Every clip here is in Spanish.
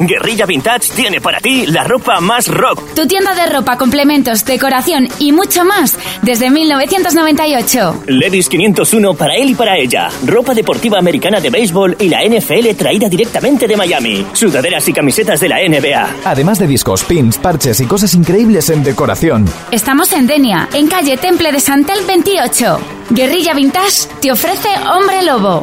Guerrilla Vintage tiene para ti la ropa más rock. Tu tienda de ropa, complementos, decoración y mucho más desde 1998. Levis 501 para él y para ella. Ropa deportiva americana de béisbol y la NFL traída directamente de Miami. Sudaderas y camisetas de la NBA. Además de discos, pins, parches y cosas increíbles en decoración. Estamos en Denia, en calle Temple de Santel 28. Guerrilla Vintage te ofrece Hombre Lobo.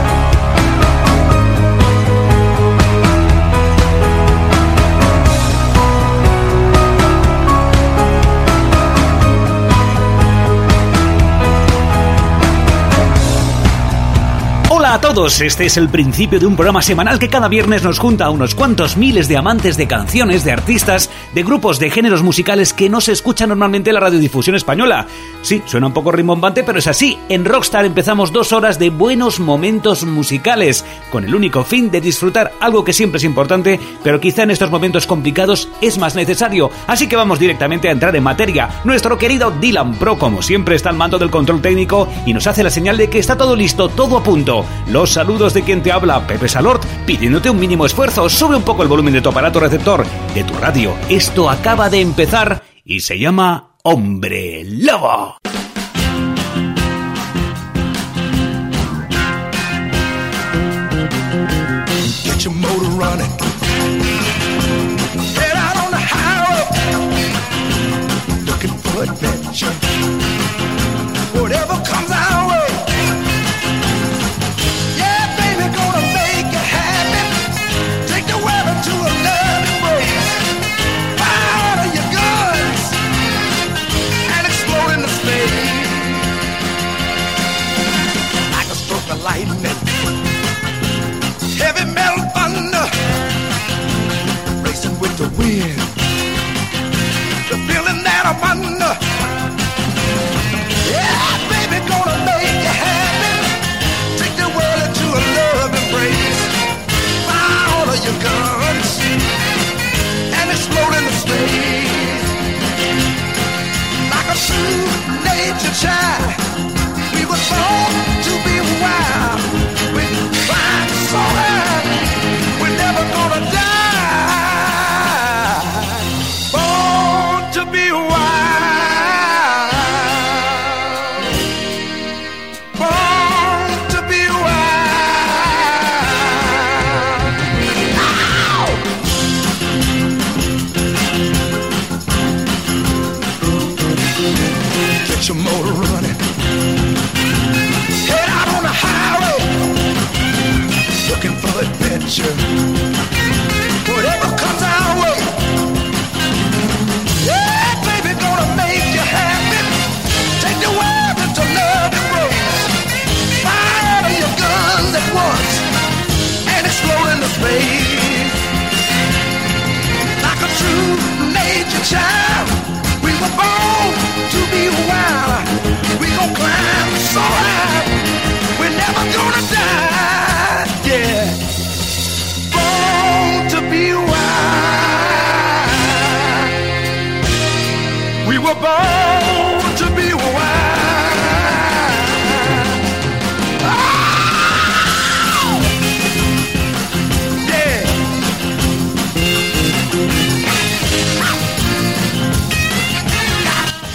A todos, este es el principio de un programa semanal que cada viernes nos junta a unos cuantos miles de amantes de canciones, de artistas, de grupos de géneros musicales que no se escuchan normalmente en la radiodifusión española. Sí, suena un poco rimbombante, pero es así. En Rockstar empezamos dos horas de buenos momentos musicales, con el único fin de disfrutar algo que siempre es importante, pero quizá en estos momentos complicados es más necesario. Así que vamos directamente a entrar en materia. Nuestro querido Dylan Pro, como siempre, está al mando del control técnico y nos hace la señal de que está todo listo, todo a punto. Los saludos de quien te habla, Pepe Salort, pidiéndote un mínimo esfuerzo. Sube un poco el volumen de tu aparato receptor, de tu radio. Esto acaba de empezar y se llama Hombre Lobo. try.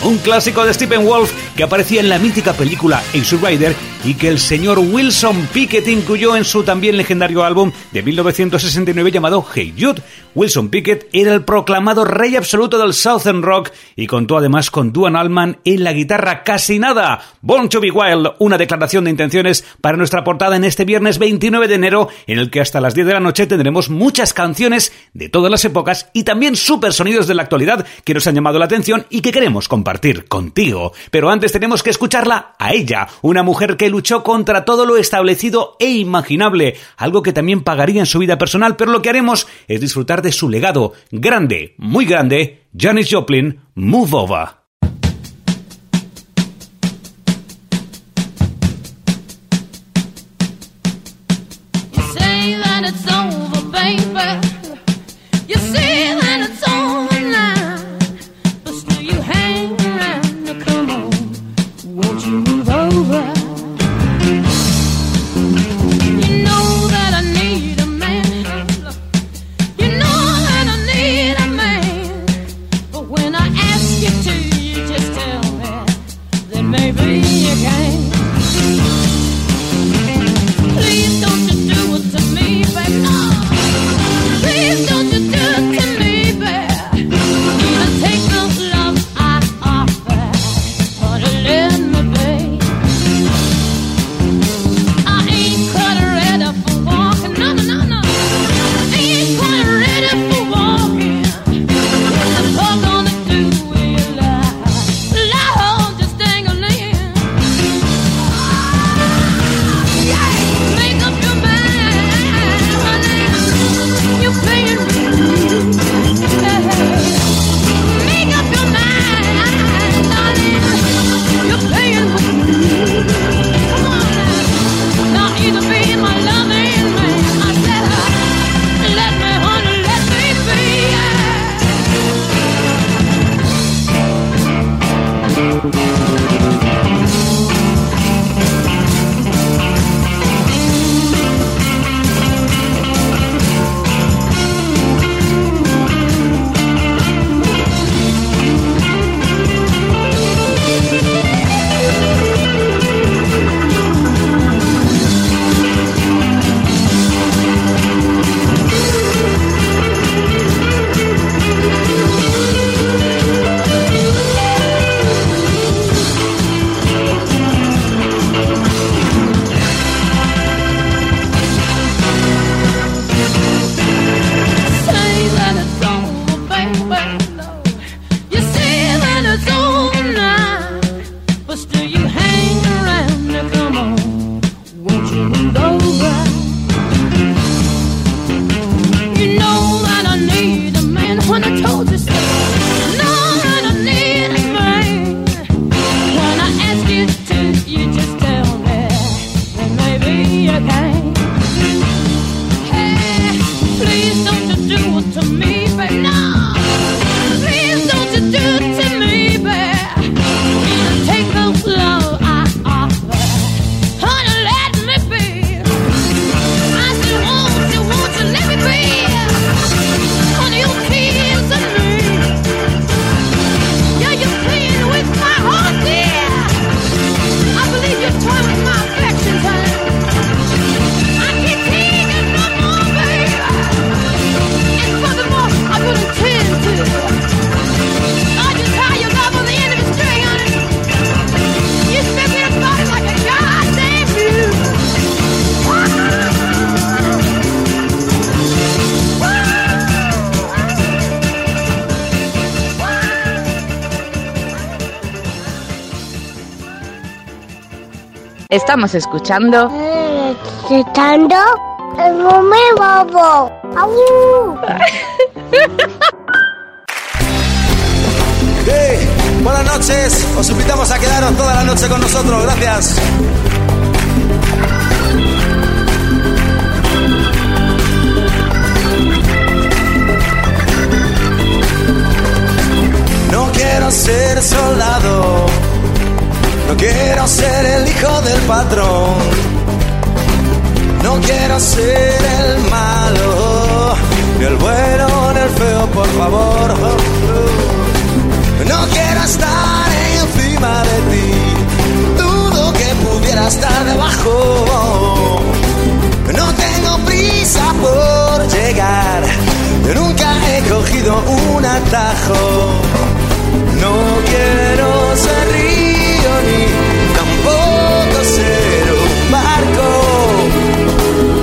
Un clásico de Stephen Wolf que aparecía en la mítica película Ace Rider y que el señor Wilson Pickett incluyó en su también legendario álbum de 1969 llamado Hey Jude. Wilson Pickett era el proclamado rey absoluto del Southern Rock y contó además con Duane Allman en la guitarra casi nada. Born to be Wild, una declaración de intenciones para nuestra portada en este viernes 29 de enero, en el que hasta las 10 de la noche tendremos muchas canciones de todas las épocas y también super sonidos de la actualidad que nos han llamado la atención y que queremos compartir contigo. Pero antes tenemos que escucharla a ella, una mujer que luchó contra todo lo establecido e imaginable, algo que también pagaría en su vida personal, pero lo que haremos es disfrutar de su legado grande, muy grande, Janis Joplin, Move Over. Estamos escuchando. Escuchando el bobo. Hey, buenas noches. Os invitamos a quedaros toda la noche con nosotros. Gracias. No quiero ser soldado quiero ser el hijo del patrón. No quiero ser el malo, ni el bueno ni el feo, por favor. No quiero estar encima de ti. Dudo que pudiera estar debajo. No tengo prisa por llegar. Yo nunca he cogido un atajo. No quiero ser rico tampoco ser un barco.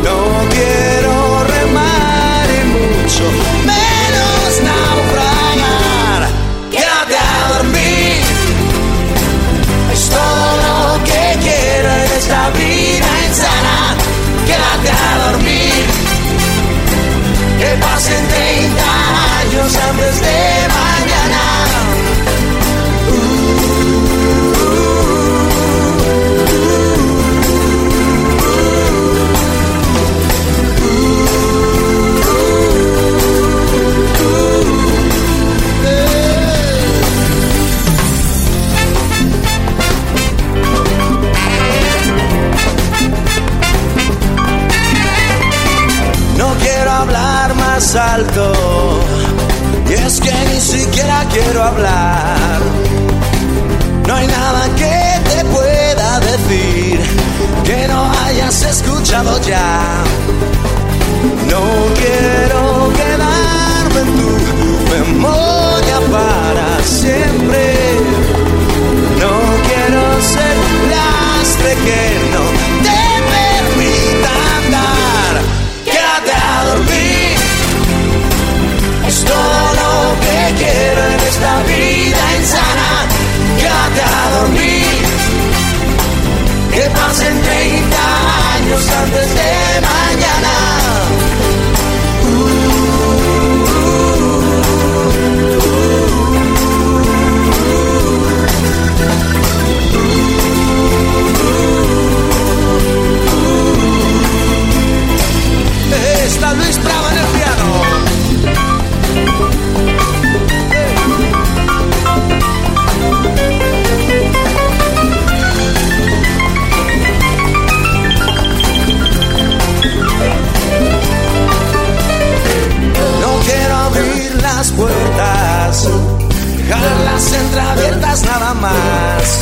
No quiero remar y mucho menos naufragar. Quédate a dormir. Es todo lo que quiero en esta vida insana. Quédate a dormir. Que pasen 30 años antes de mañana. Más alto. Y es que ni siquiera quiero hablar. No hay nada que te pueda decir que no hayas escuchado ya. No quiero quedarme en tu memoria para siempre. No quiero ser lastre que no esta vida insana. Quédate a dormir. Que pasen 30 años antes de mañana. Puertas, dejarlas entreabiertas nada más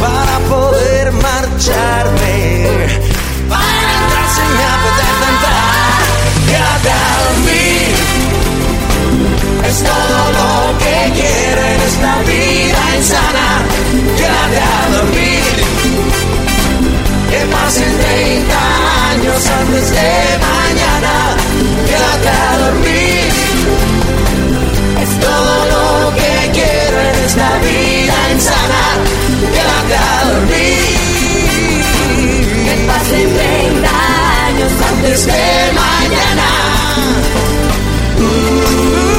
para poder marcharme. Para entrar si me apetece entrar, quédate a dormir. Es todo lo que quiero en esta vida insana. Quédate a dormir. Que pasen 30 años antes de mañana. Quédate a dormir. Todo lo que quiero en la vida insana que va a dormir. Que pasen 30 años antes de mañana. Uh,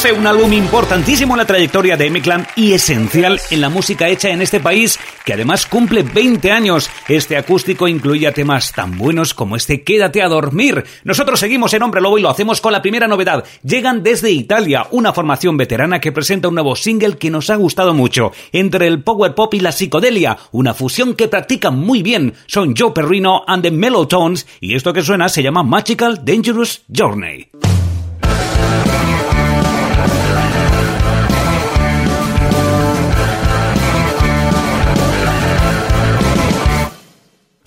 2011, un álbum importantísimo en la trayectoria de M-Clan y esencial en la música hecha en este país, que además cumple 20 años. Este acústico incluía temas tan buenos como este Quédate a dormir. Nosotros seguimos en Hombre Lobo y lo hacemos con la primera novedad. Llegan desde Italia, una formación veterana que presenta un nuevo single que nos ha gustado mucho, entre el power pop y la psicodelia, una fusión que practican muy bien. Son Joe Perrino and the Mellow Tones y esto que suena se llama Magical Dangerous Journey.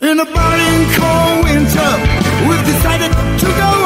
In a burning cold winter, we've decided to go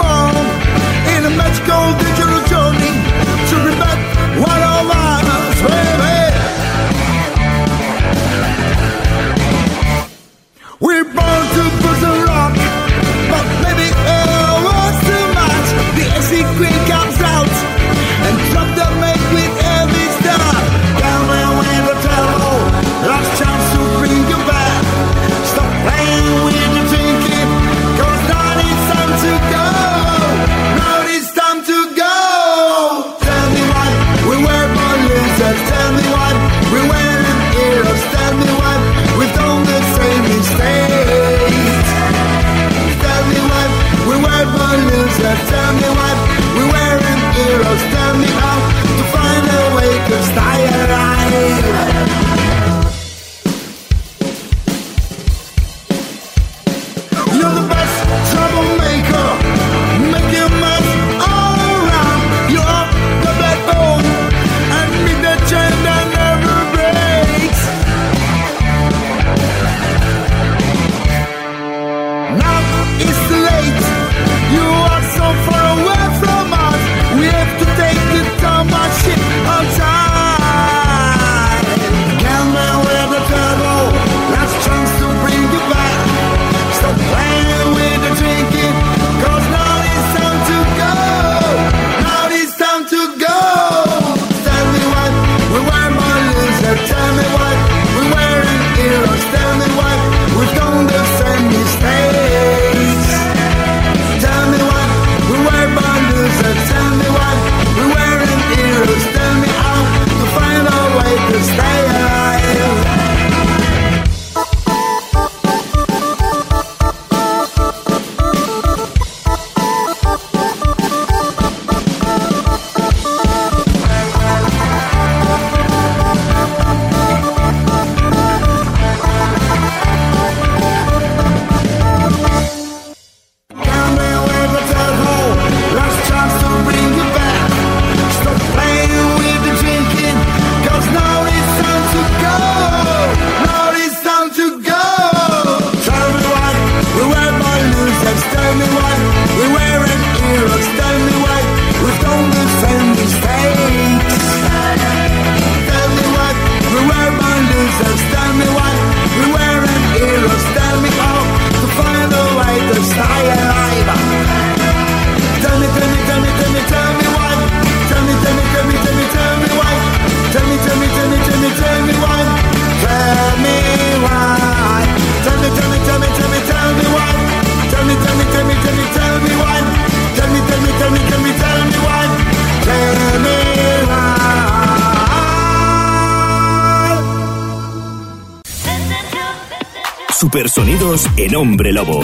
Supersonidos en Hombre Lobo,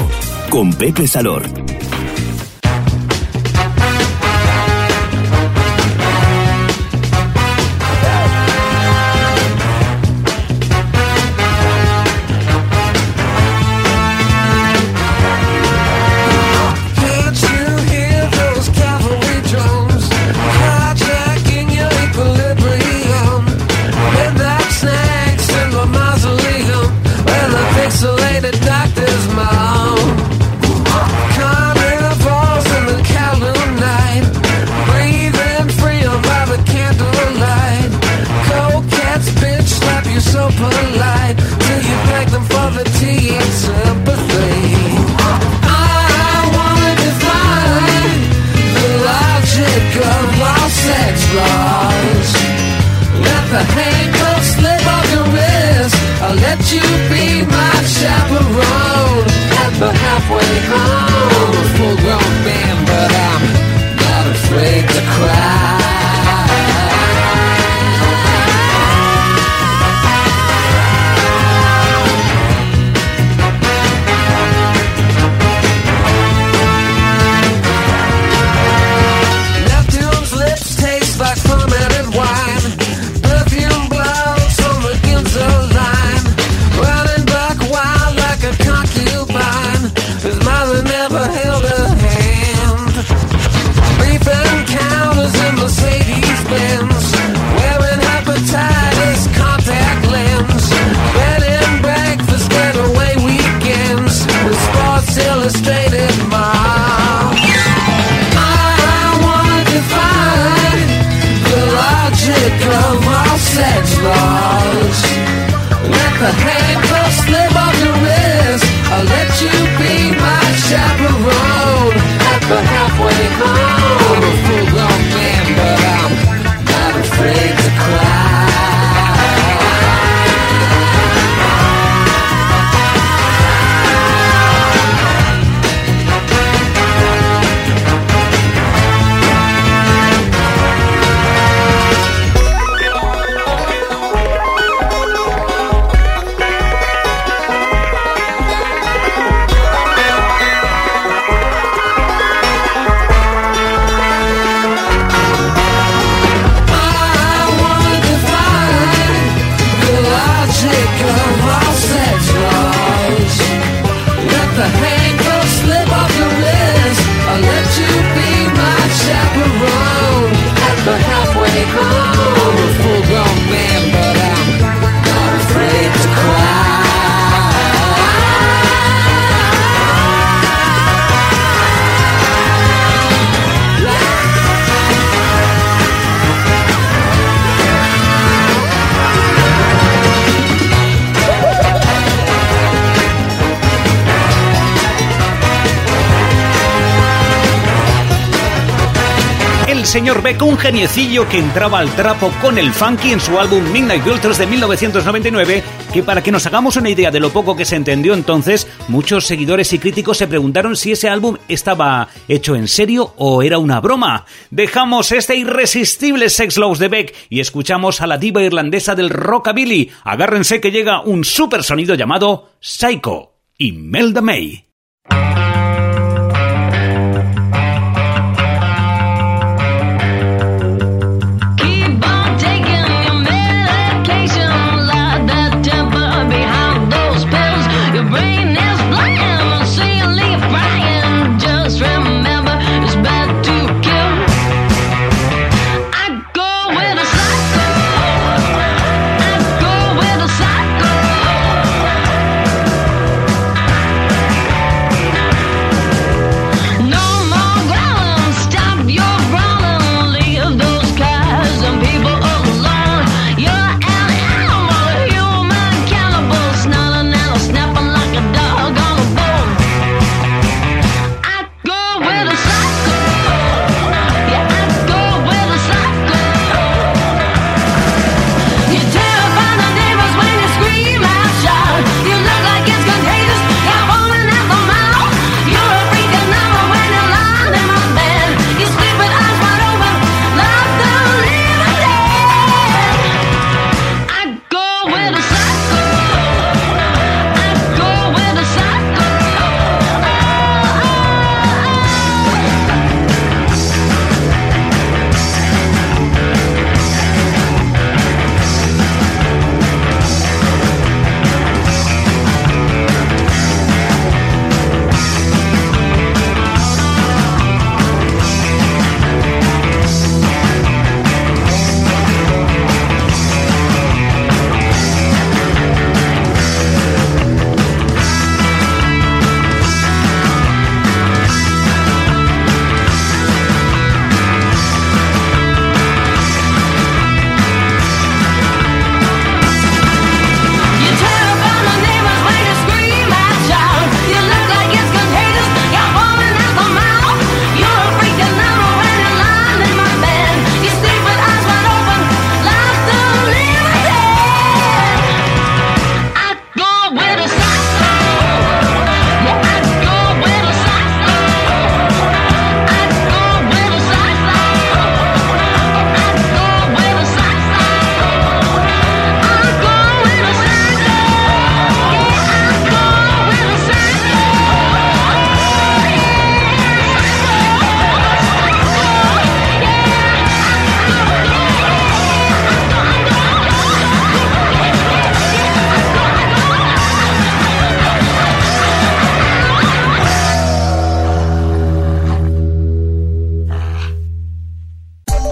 con Pepe Salor. señor Beck, un geniecillo que entraba al trapo con el funky en su álbum Midnight Vultures de 1999, que para que nos hagamos una idea de lo poco que se entendió entonces, muchos seguidores y críticos se preguntaron si ese álbum estaba hecho en serio o era una broma. Dejamos este irresistible Sex Loves de Beck y escuchamos a la diva irlandesa del rockabilly. Agárrense que llega un super sonido llamado Psycho y Melda May.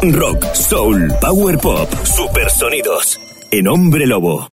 Rock, soul, power pop, supersonidos. En Hombre Lobo.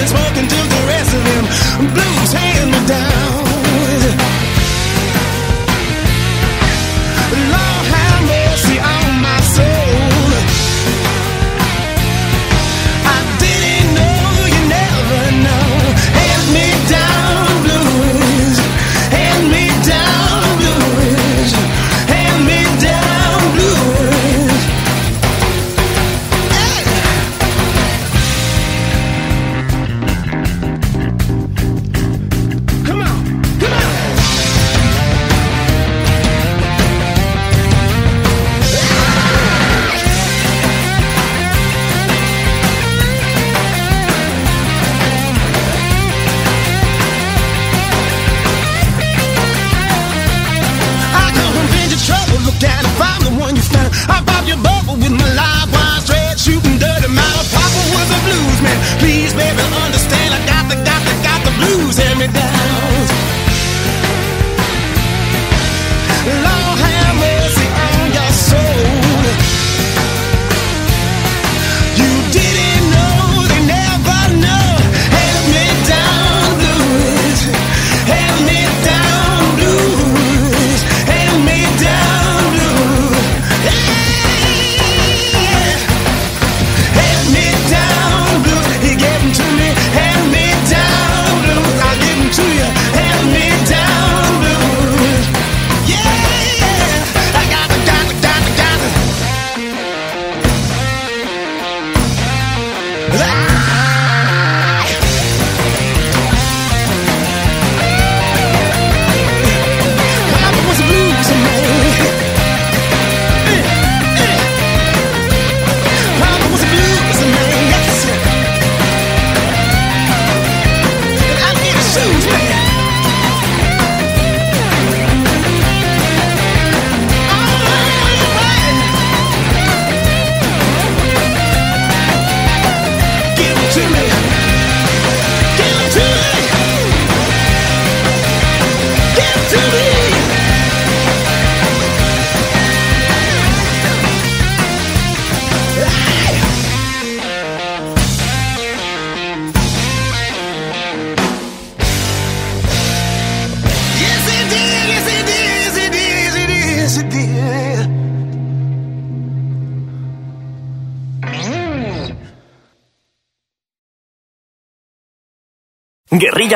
Best of him and smoking till the rest of him. Blues hand me down.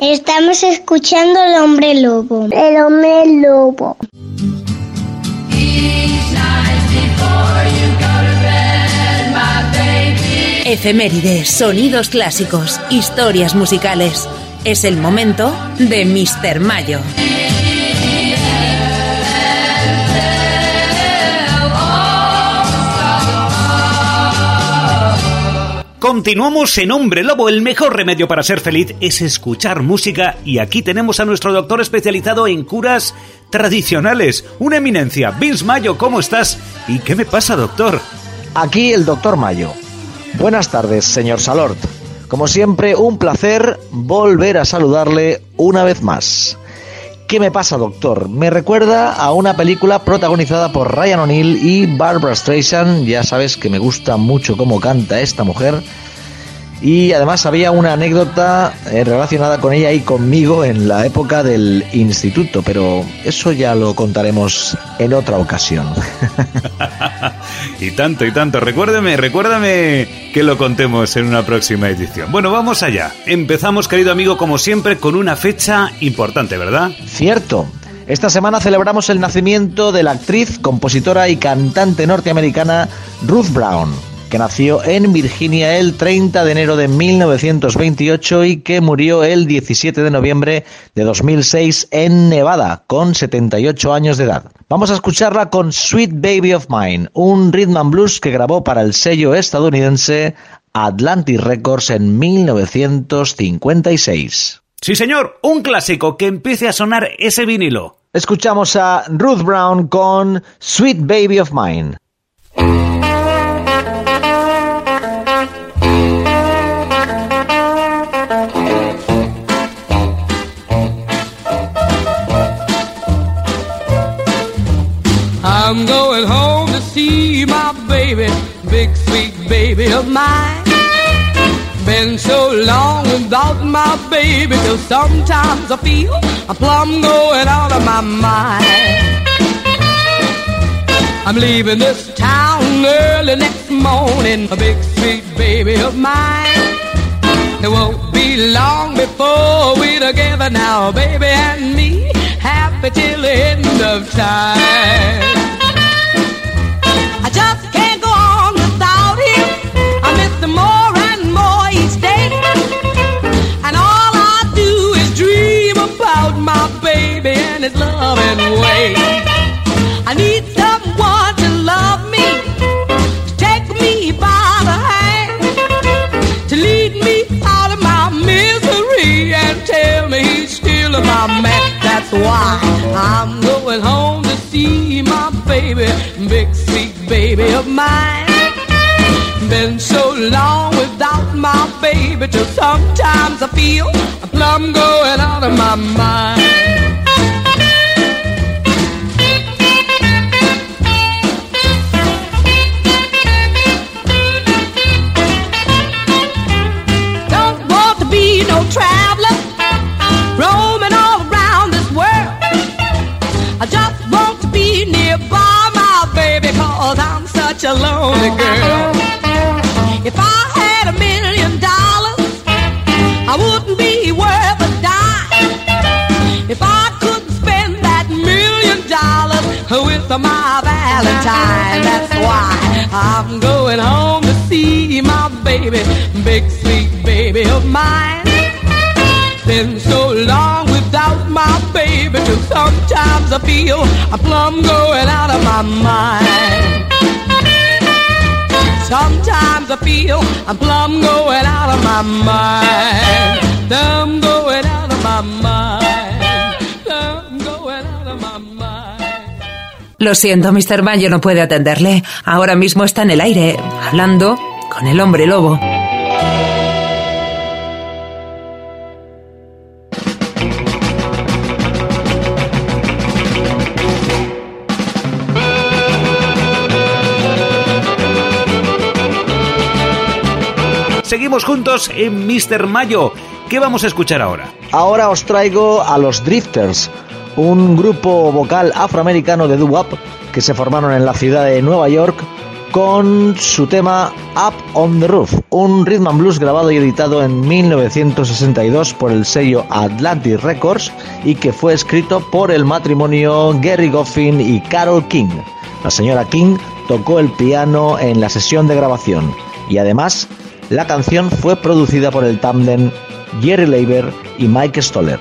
Estamos escuchando el hombre lobo. El hombre lobo. Efemérides, sonidos clásicos, historias musicales. Es el momento de Mr. Mayo. Continuamos en Hombre Lobo. El mejor remedio para ser feliz es escuchar música y aquí tenemos a nuestro doctor especializado en curas tradicionales. Una eminencia. Vince Mayo, ¿cómo estás? ¿Y qué me pasa, doctor? Aquí el doctor Mayo. Buenas tardes, señor Salort. Como siempre, un placer volver a saludarle una vez más. ¿Qué me pasa, doctor? Me recuerda a una película protagonizada por Ryan O'Neill y Barbara Streisand. Ya sabes que me gusta mucho cómo canta esta mujer. Y además había una anécdota eh, relacionada con ella y conmigo en la época del instituto, pero eso ya lo contaremos en otra ocasión. y tanto, y tanto. Recuérdame, recuérdame que lo contemos en una próxima edición. Bueno, vamos allá. Empezamos, querido amigo, como siempre, con una fecha importante, ¿verdad? Cierto. Esta semana celebramos el nacimiento de la actriz, compositora y cantante norteamericana Ruth Brown, que nació en Virginia el 30 de enero de 1928 y que murió el 17 de noviembre de 2006 en Nevada, con 78 años de edad. Vamos a escucharla con Sweet Baby of Mine, un rhythm and blues que grabó para el sello estadounidense Atlantic Records en 1956. Sí, señor, un clásico que empiece a sonar ese vinilo. Escuchamos a Ruth Brown con Sweet Baby of Mine. I'm going home to see my baby, big sweet baby of mine. Been so long without my baby, till sometimes I feel I'm plumb going out of my mind. I'm leaving this town early next morning, a big sweet baby of mine. It won't be long before we're together now, baby and me, happy till the end of time. I just can't go on without him. I miss him more and more each day. And all I do is dream about my baby and his loving way. I need someone to love me, to take me by the hand, to lead me out of my misery and tell me he's still my man. That's why I'm going home to see my baby, big sweet baby of mine. Been so long without my baby, till sometimes I feel I'm plumb going out of my mind. Such a lonely girl. If I had a million dollars, I wouldn't be worth a dime. If I couldn't spend that million dollars with my Valentine, that's why I'm going home to see my baby, big sweet baby of mine. Been so long without my baby, sometimes I feel I'm plumb going out of my mind. Sometimes I feel I'm plumb going out of my mind. I'm going out of my mind. I'm going out of my mind. Lo siento, Mr. Mayo no puede atenderle. Ahora mismo está en el aire, hablando con el hombre lobo. Juntos en Mr. Mayo. ¿Qué vamos a escuchar ahora? Ahora os traigo a los Drifters, un grupo vocal afroamericano de doo-wop que se formaron en la ciudad de Nueva York con su tema Up on the Roof, un rhythm and blues grabado y editado en 1962 por el sello Atlantic Records y que fue escrito por el matrimonio Gary Goffin y Carol King. La señora King tocó el piano en la sesión de grabación y además la canción fue producida por el tándem Jerry Leiber y Mike Stoller.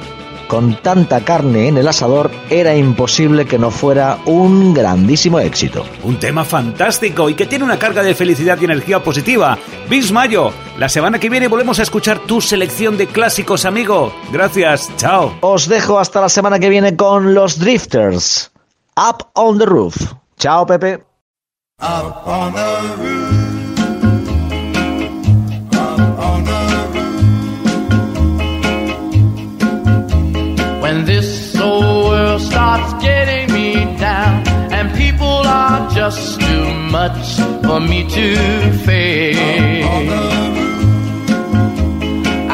Con tanta carne en el asador era imposible que no fuera un grandísimo éxito. Un tema fantástico y que tiene una carga de felicidad y energía positiva. Bis Mayo, la semana que viene volvemos a escuchar tu selección de clásicos, amigo. Gracias, chao. Os dejo hasta la semana que viene con los Drifters. Up on the Roof. Chao, Pepe. Up on the roof. When this old world starts getting me down and people are just too much for me to face.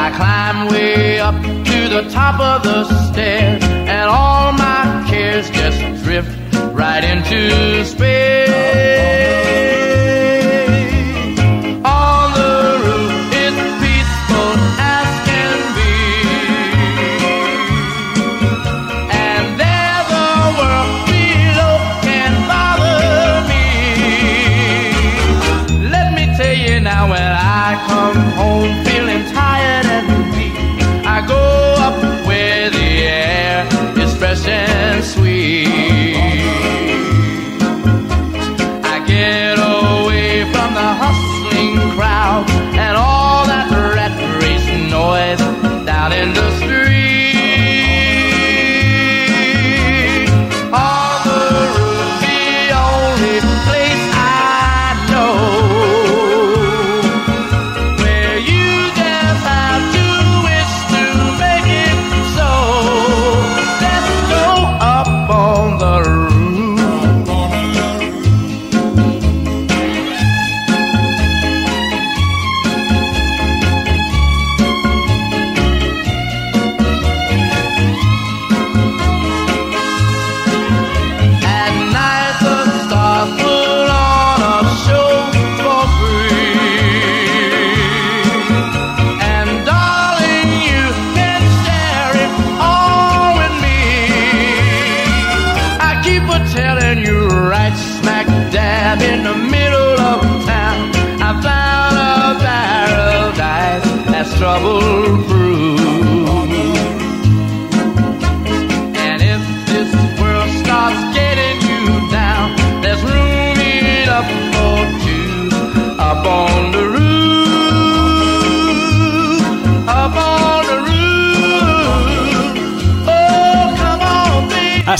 I climb way up to the top of the stairs and all my cares just drift right into space. Down in the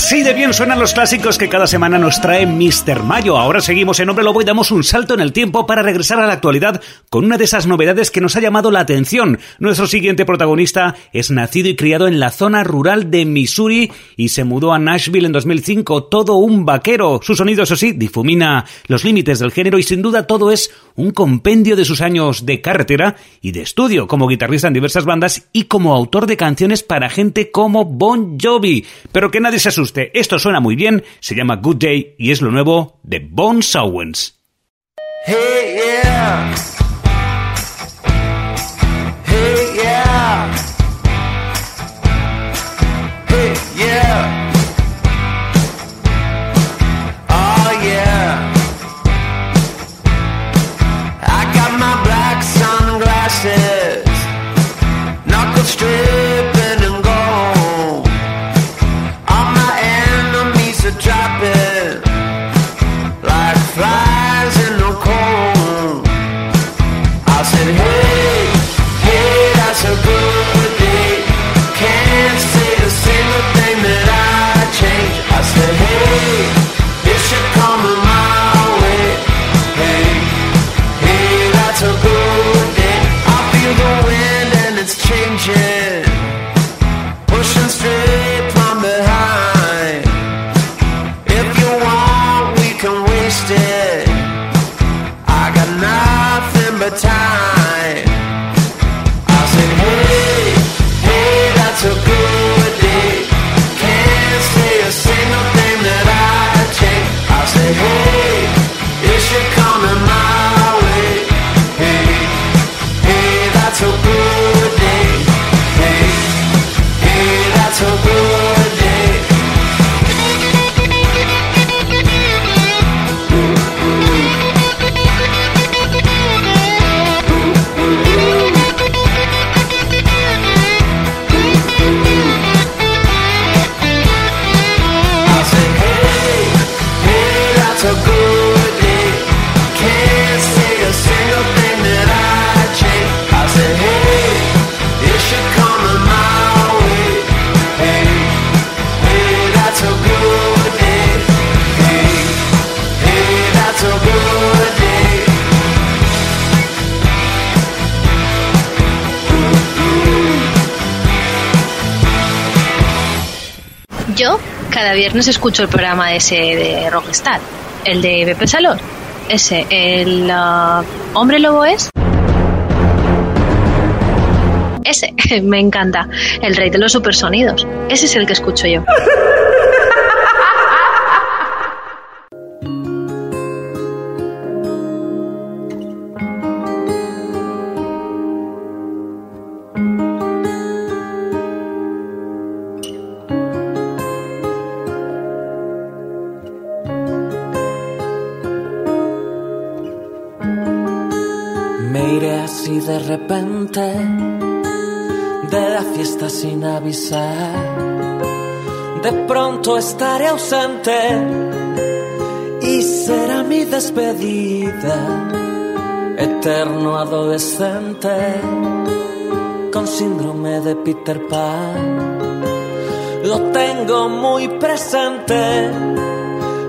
Así de bien suenan los clásicos que cada semana nos trae Mr. Mayo. Ahora seguimos en Hombre Lobo y damos un salto en el tiempo para regresar a la actualidad con una de esas novedades que nos ha llamado la atención. Nuestro siguiente protagonista es nacido y criado en la zona rural de Missouri y se mudó a Nashville en 2005, todo un vaquero. Su sonido, eso sí, difumina los límites del género y sin duda todo es un compendio de sus años de carretera y de estudio como guitarrista en diversas bandas y como autor de canciones para gente como Bon Jovi. Pero que nadie se asuste, esto suena muy bien, se llama Good Day y es lo nuevo de Bon Sowens. Cada viernes escucho el programa ese de Rockstar, el de Pepe Salón. Ese, el ah, hombre lobo es. Ese, me encanta. El rey de los supersonidos. Ese es el que escucho yo. estaré ausente y será mi despedida. Eterno adolescente con síndrome de Peter Pan. Lo tengo muy presente,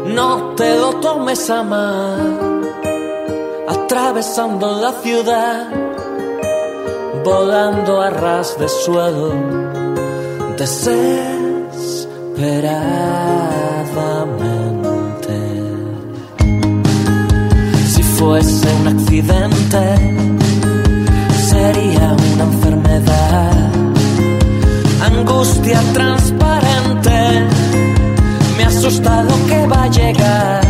no te lo tomes a mal atravesando la ciudad, volando a ras de suelo, desesperadamente. Si fuese un accidente, sería una enfermedad, angustia transparente, me asusta lo que va a llegar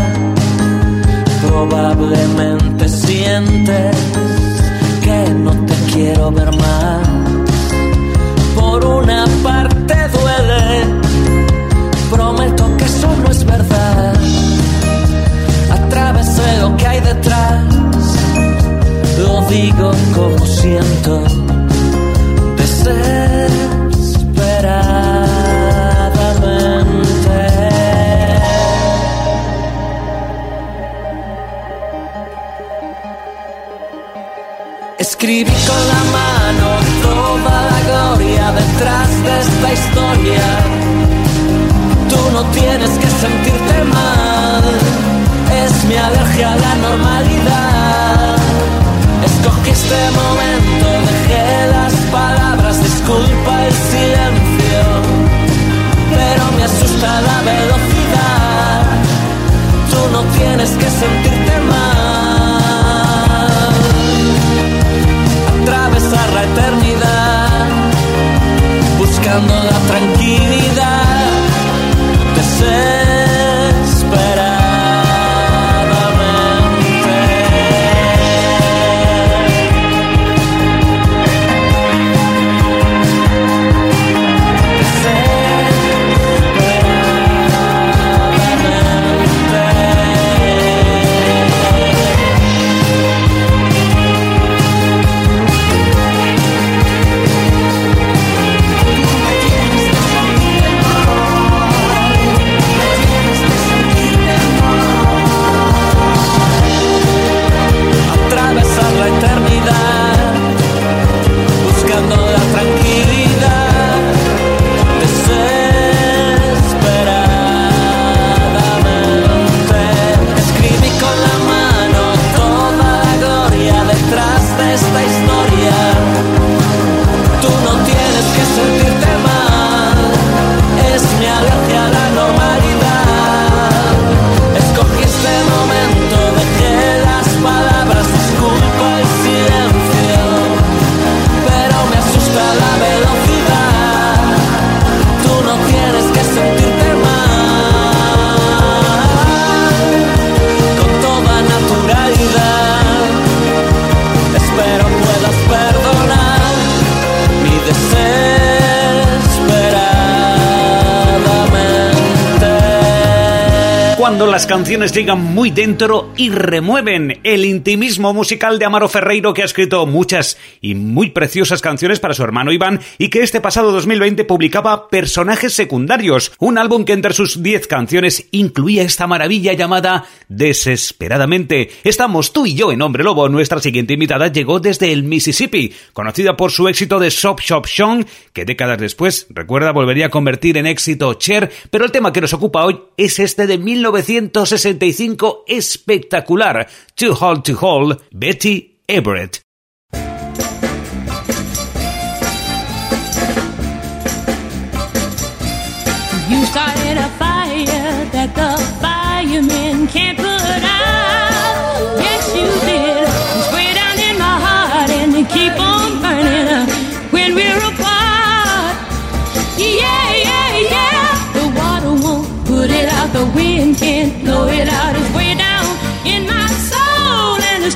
probablemente sientes que no te quiero ver más. Por una digo como siento, desesperadamente. Escribí con la mano toda la gloria detrás de esta historia. Tú no tienes que sentirte mal, es mi alergia a la normalidad. Escogí este momento, dejé las palabras, disculpa el silencio, pero me asusta la velocidad. Tú no tienes que sentirte mal atravesar la eternidad, buscando la tranquilidad, desesperadamente. Las canciones llegan muy dentro y remueven el intimismo musical de Amaro Ferreiro que ha escrito muchas y muy preciosas canciones para su hermano Iván y que este pasado 2020 publicaba Personajes Secundarios, un álbum que entre sus 10 canciones incluía esta maravilla llamada Desesperadamente. Estamos tú y yo en Hombre Lobo, nuestra siguiente invitada llegó desde el Mississippi, conocida por su éxito de Shop Shop Song, que décadas después, recuerda, volvería a convertir en éxito Cher, pero el tema que nos ocupa hoy es este de 1965 espectacular, Too Hard to Hold, Betty Everett. You started a fire that the firemen can't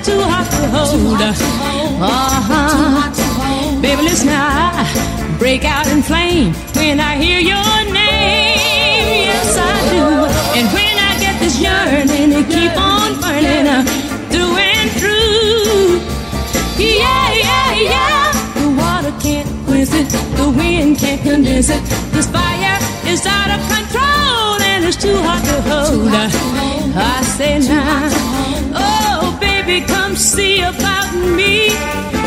too hot to hold. Uh-huh. Baby, listen, I break out in flame when I hear your name. Yes, I do. And when I get this yearning, it keep on burning uh, through and through. Yeah, yeah, yeah. The water can't quench it. The wind can't condense it. This fire is out of control and it's too hot to hold. I say now, oh baby, come see about me.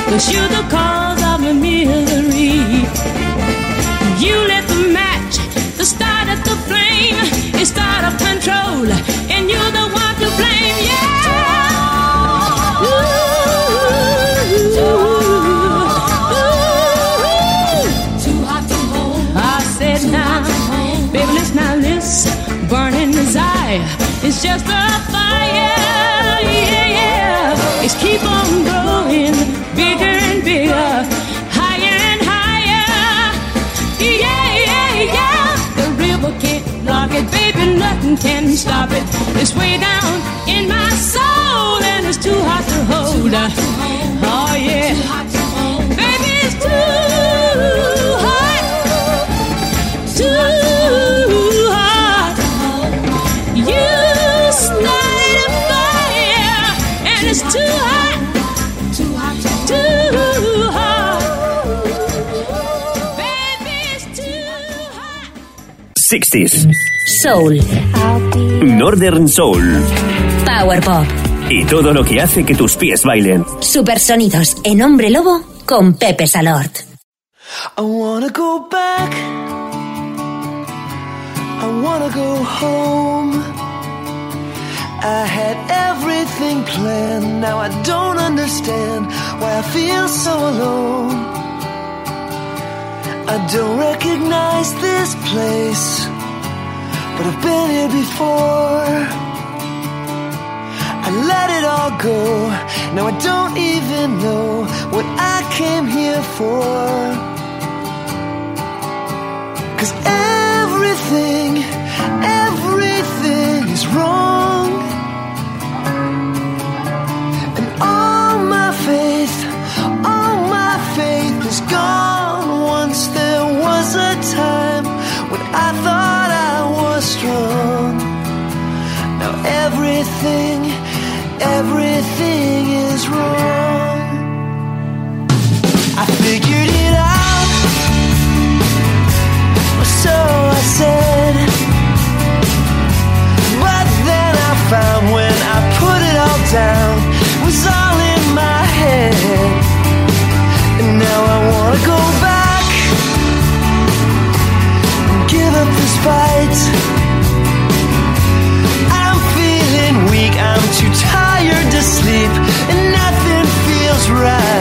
Cause you're the cause of my misery. You lit the match, the start of the flame. It's out of control, and you're the one to blame. Yeah. Too. hot to hold. I said now, baby, listen now, this burning desire is just a It's keep on growing bigger and bigger, higher and higher. Yeah, yeah, yeah. The river can't block it, baby, nothing can stop it. It's way down in my soul, and it's too hot to hold. Oh, yeah. Baby, it's too 60s. Soul. Northern Soul. Power Pop. Y todo lo que hace que tus pies bailen. Supersonidos en Hombre Lobo con Pepe Salort. I wanna go back. I wanna go home. I had everything planned. Now I don't understand why I feel so alone. I don't recognize this place, but I've been here before. I let it all go. Now I don't even know what I came here for. Cause everything, everything is wrong. Everything is wrong. I figured it out. So I said, but then I found when I put it all down, it was all in my head. And now I wanna go back and give up this fight. right.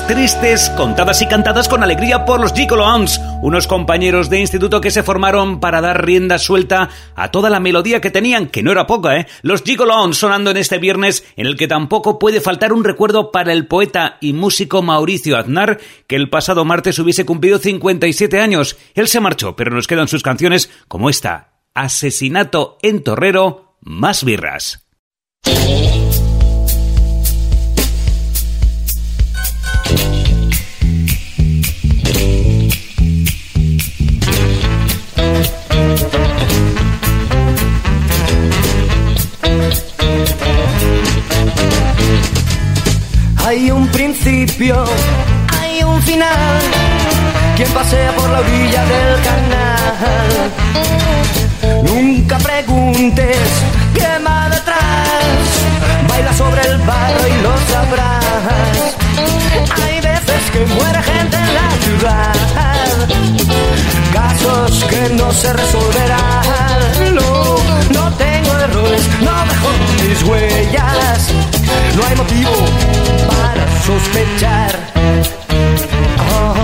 Tristes contadas y cantadas con alegría por los Gigoloons, unos compañeros de instituto que se formaron para dar rienda suelta a toda la melodía que tenían, que no era poca, ¿eh? Los Gigoloons sonando en este viernes en el que tampoco puede faltar un recuerdo para el poeta y músico Mauricio Aznar, que el pasado martes hubiese cumplido 57 años. Él se marchó, pero nos quedan sus canciones como esta, Asesinato en Torrero, más birras. Hay un principio, hay un final. Quien pasea por la orilla del canal. Nunca preguntes qué más detrás. Baila sobre el barro y lo sabrás. Hay veces que muere gente en la ciudad. Casos que no se resolverán. No, no tengo errores, no dejo mis huellas. No hay motivo sospechar. Oh.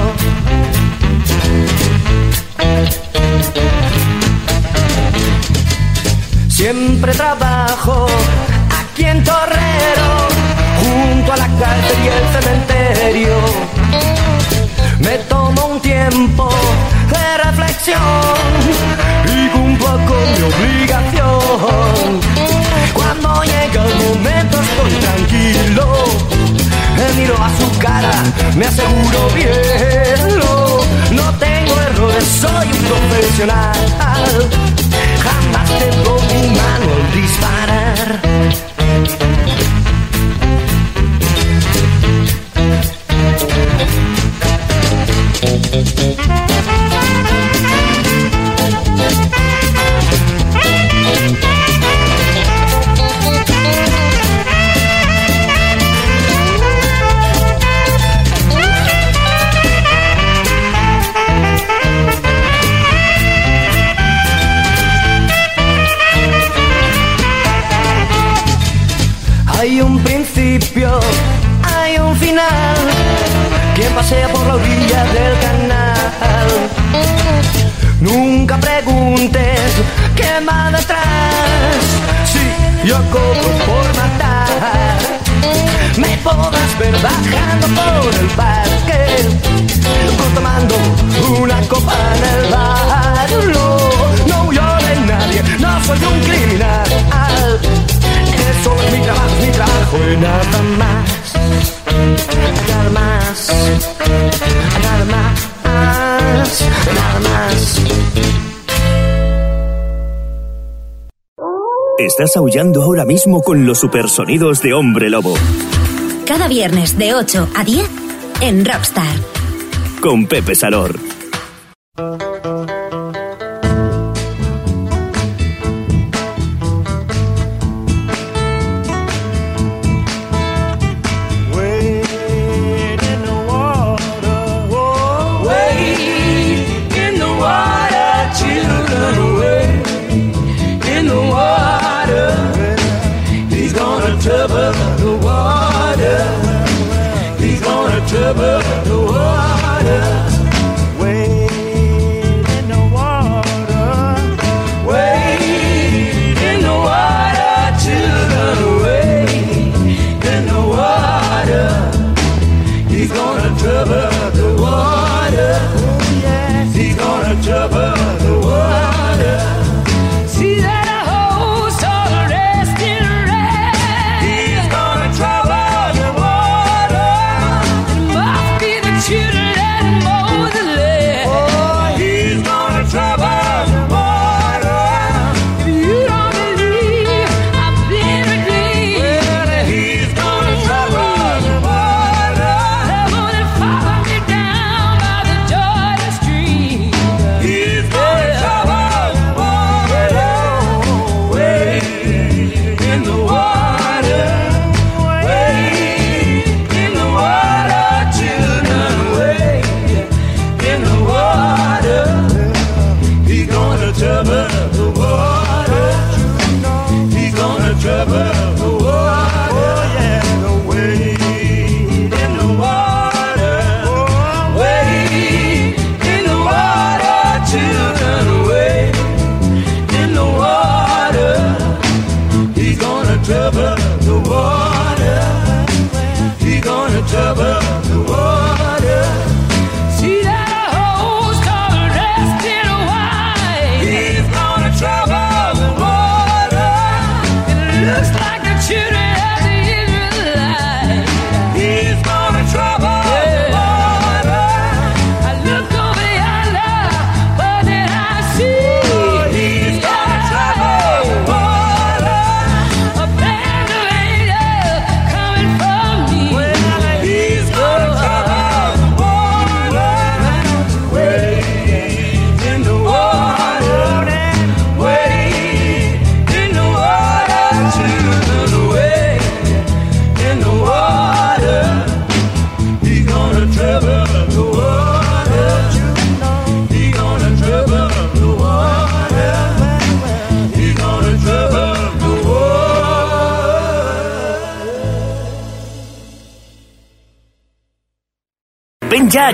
Siempre trabajo aquí en Torrero, junto a la cárcel y el cementerio. Me tomo un tiempo de reflexión y cumplo con mi obligación. Me aseguro bien. No, tengo errores, soy un profesional. Jamás tengo mi mano al disparar. Preguntes qué más detrás. Si yo cobro por matar, me podrás ver bajando por el parque, o tomando una copa en el bar. No, no de nadie, no soy un criminal. Eso es mi trabajo, mi trabajo y nada más. Nada más. Nada más. Nada más. Estás aullando ahora mismo con los supersonidos de Hombre Lobo. Cada viernes de 8 a 10 en Rockstar. Con Pepe Salor.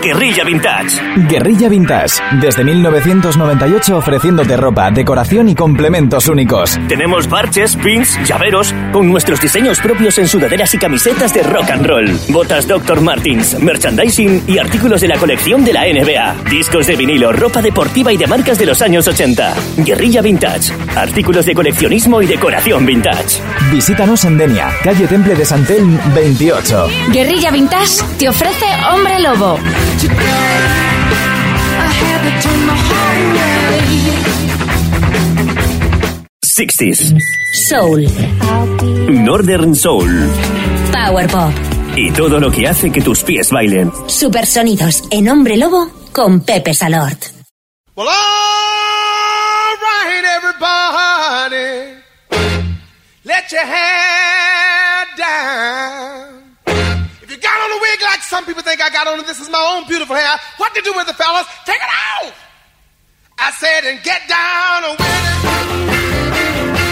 Guerrilla Vintage. Guerrilla Vintage, desde 1998 ofreciéndote ropa, decoración y complementos únicos. Tenemos parches, pins, llaveros, con nuestros diseños propios en sudaderas y camisetas de rock and roll. Botas Dr. Martins, merchandising y artículos de la colección de la NBA. Discos de vinilo, ropa deportiva y de marcas de los años 80. Guerrilla Vintage. Artículos de coleccionismo y decoración vintage. Visítanos en Denia, calle Temple de Santel 28. Guerrilla Vintage te ofrece Hombre Lobo. 60s. Soul. Northern Soul. Power Pop. Y todo lo que hace que tus pies bailen. Supersonidos en Hombre Lobo con Pepe Salort. Well, all right, everybody, let your hair down. Some people think I got on, this is my own beautiful hair. What to do with the fellas? Take it off. I said, and get down with it.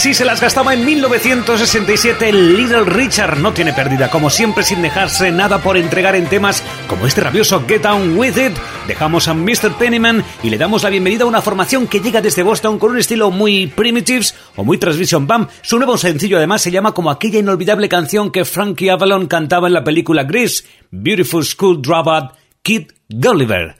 Así se las gastaba en 1967 Little Richard. No tiene pérdida, como siempre, sin dejarse nada por entregar en temas como este rabioso Get Down With It. Dejamos a Mr. Pennyman y le damos la bienvenida a una formación que llega desde Boston con un estilo muy Primitives o muy Transmission Bam. Su nuevo sencillo además se llama como aquella inolvidable canción que Frankie Avalon cantaba en la película Grease, Beautiful School Dropout Kid Gulliver.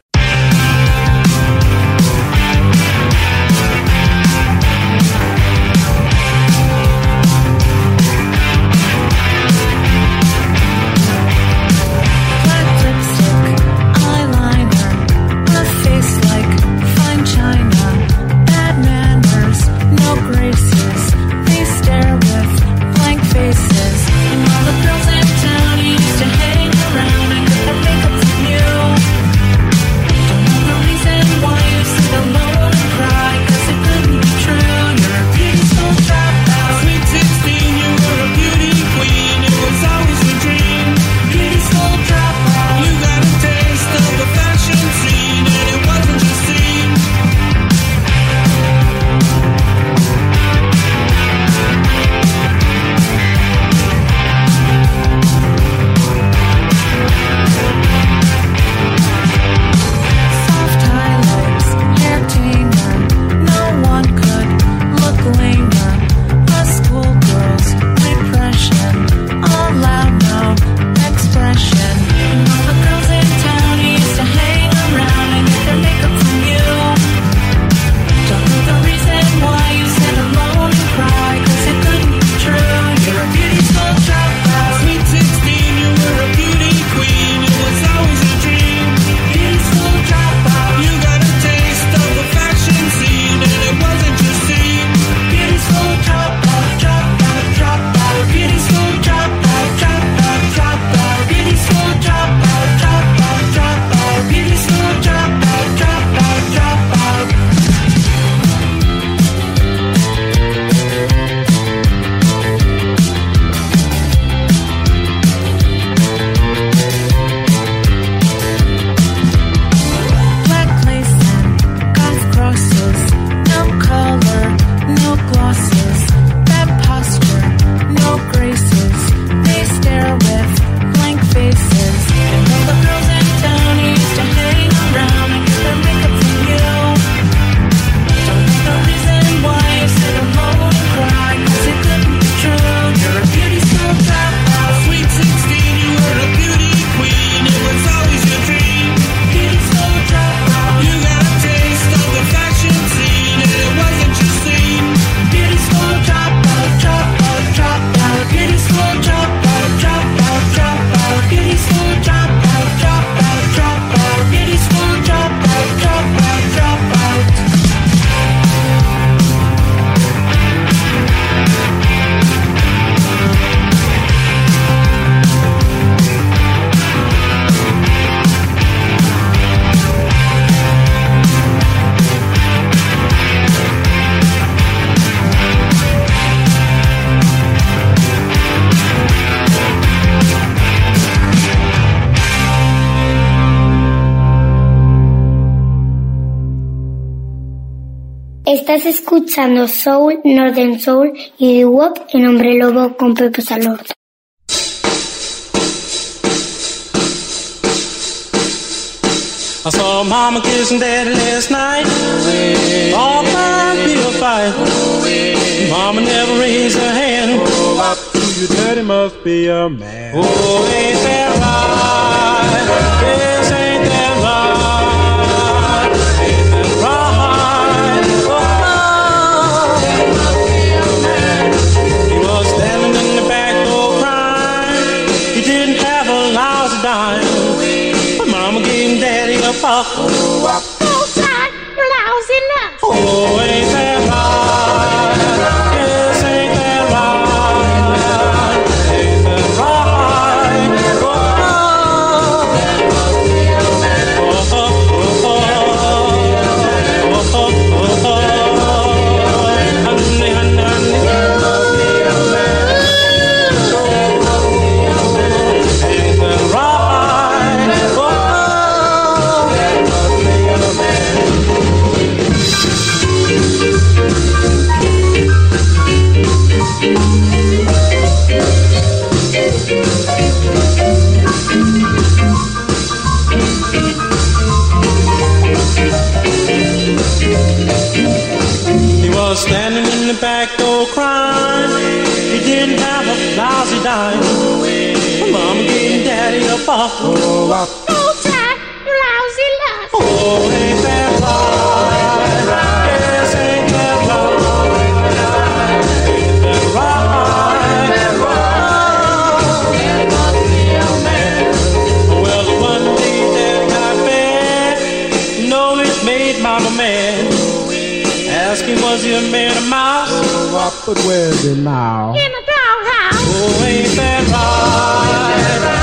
mixando soul, northern soul y wop en Hombre Lobo con Pepe Salordo. I saw mama kissing daddy last night. Ooh, All fine people fight. Ooh, mama never raised her hand. Oh, you daddy must be a man. Oh, ain't that right? Yeah. but where's it now? In the doghouse. Oh, ain't that right?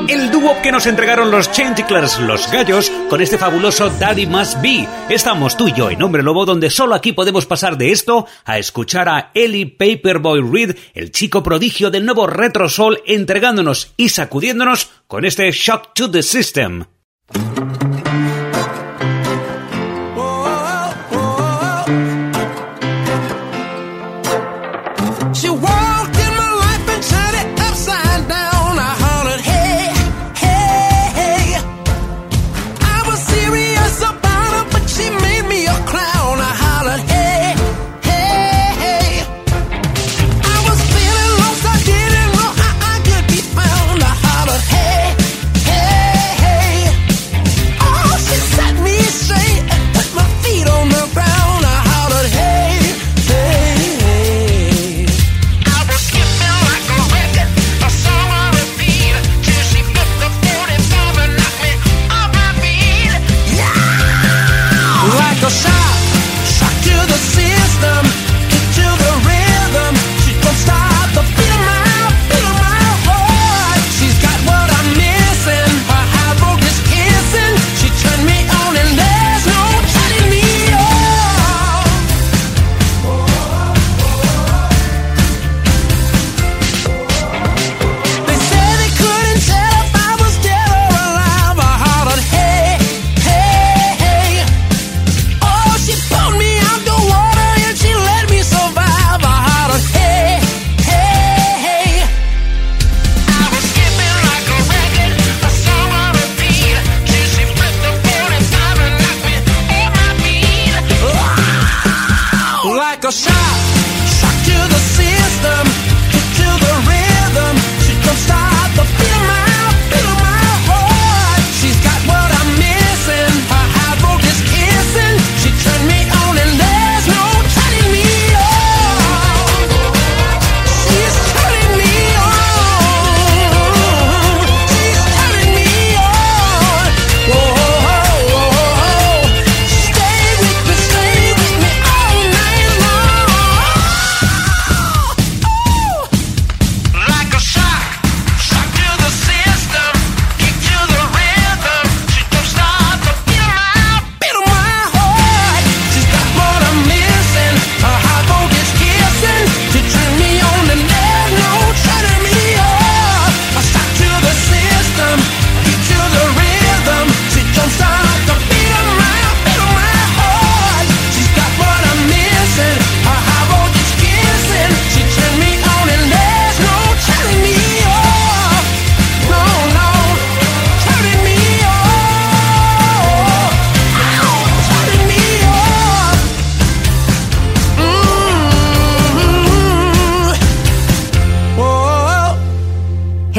El dúo que nos entregaron los Chanticleers, los gallos, con este fabuloso Daddy Must Be. Estamos tú y yo en Hombre Lobo, donde solo aquí podemos pasar de esto a escuchar a Ellie Paperboy Reed, el chico prodigio del nuevo Retro Soul, entregándonos y sacudiéndonos con este Shock to the System.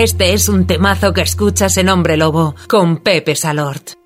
Este es un temazo que escuchas en Hombre Lobo con Pepe Salort.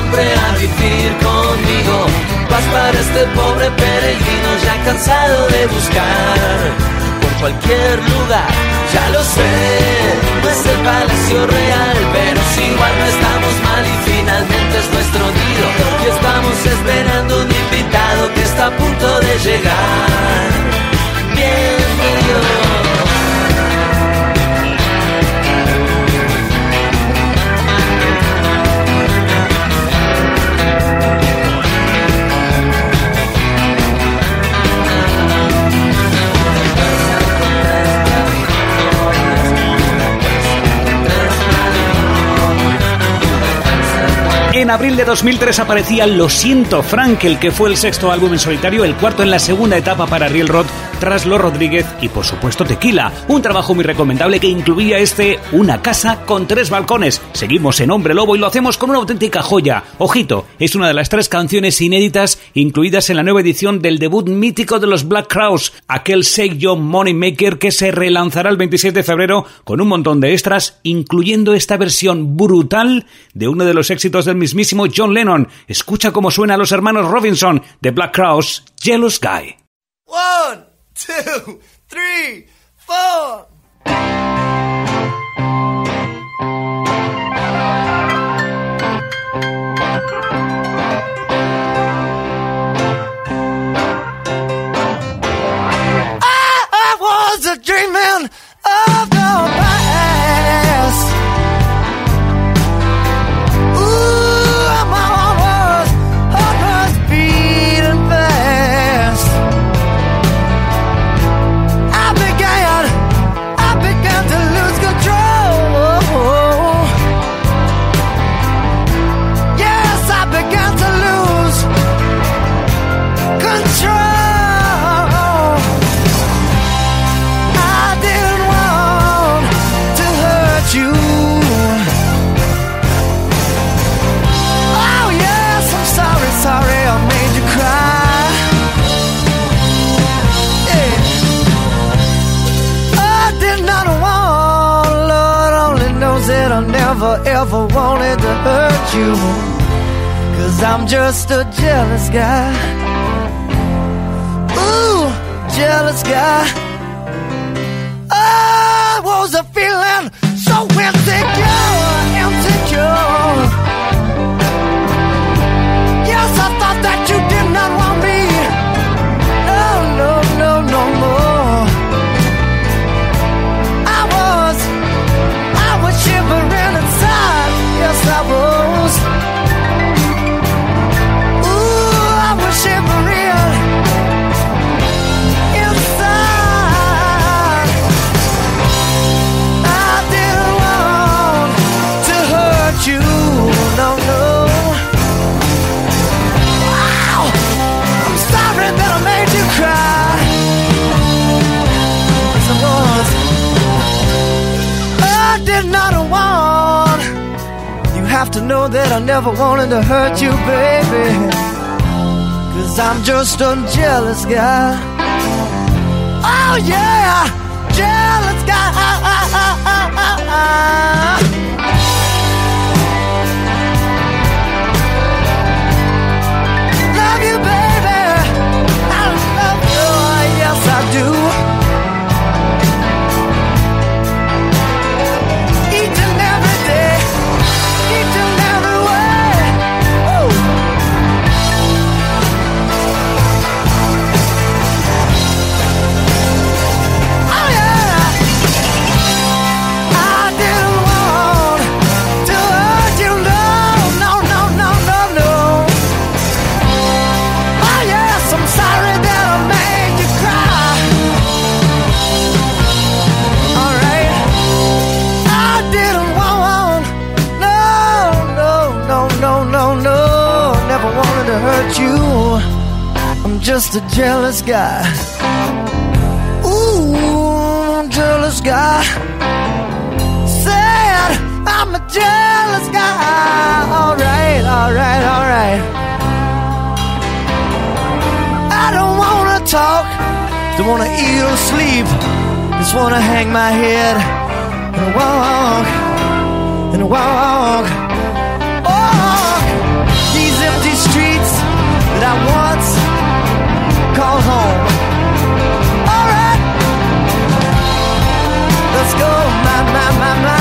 Siempre a vivir conmigo. Vas para este pobre peregrino ya cansado de buscar por cualquier lugar. Ya lo sé, no es el palacio real, pero si igual no estamos mal y finalmente es nuestro nido. Y estamos esperando un invitado que está a punto de llegar. Bienvenido. En abril de 2003 aparecía Lo siento Frank, el que fue el sexto álbum en solitario, el cuarto en la segunda etapa para Riel Roth, tras Lo Rodríguez y por supuesto Tequila, un trabajo muy recomendable que incluía este Una casa con tres balcones. Seguimos en Hombre Lobo y lo hacemos con una auténtica joya. Ojito, es una de las tres canciones inéditas incluidas en la nueva edición del debut mítico de los Black Crowes, aquel Shake Your Money Maker que se relanzará el 27 de febrero con un montón de extras, incluyendo esta versión brutal de uno de los éxitos del mismísimo John Lennon. Escucha cómo suena a los hermanos Robinson de Black Crowes, Jealous Guy. Two, three, four. I, was a dreaming I'm just a jealous guy. Ooh, jealous guy. to know that I never wanted to hurt you, baby. Cause I'm just a jealous guy. Oh, yeah, jealous guy. just a jealous guy. Ooh, jealous guy. Said I'm a jealous guy. Alright, alright, alright. I don't wanna talk, don't wanna eat or sleep. Just wanna hang my head and walk and walk. go, my, my, my, my.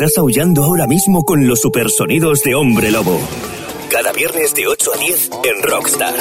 Estás aullando ahora mismo con los supersonidos de Hombre Lobo. Cada viernes de 8 a 10 en Rockstar.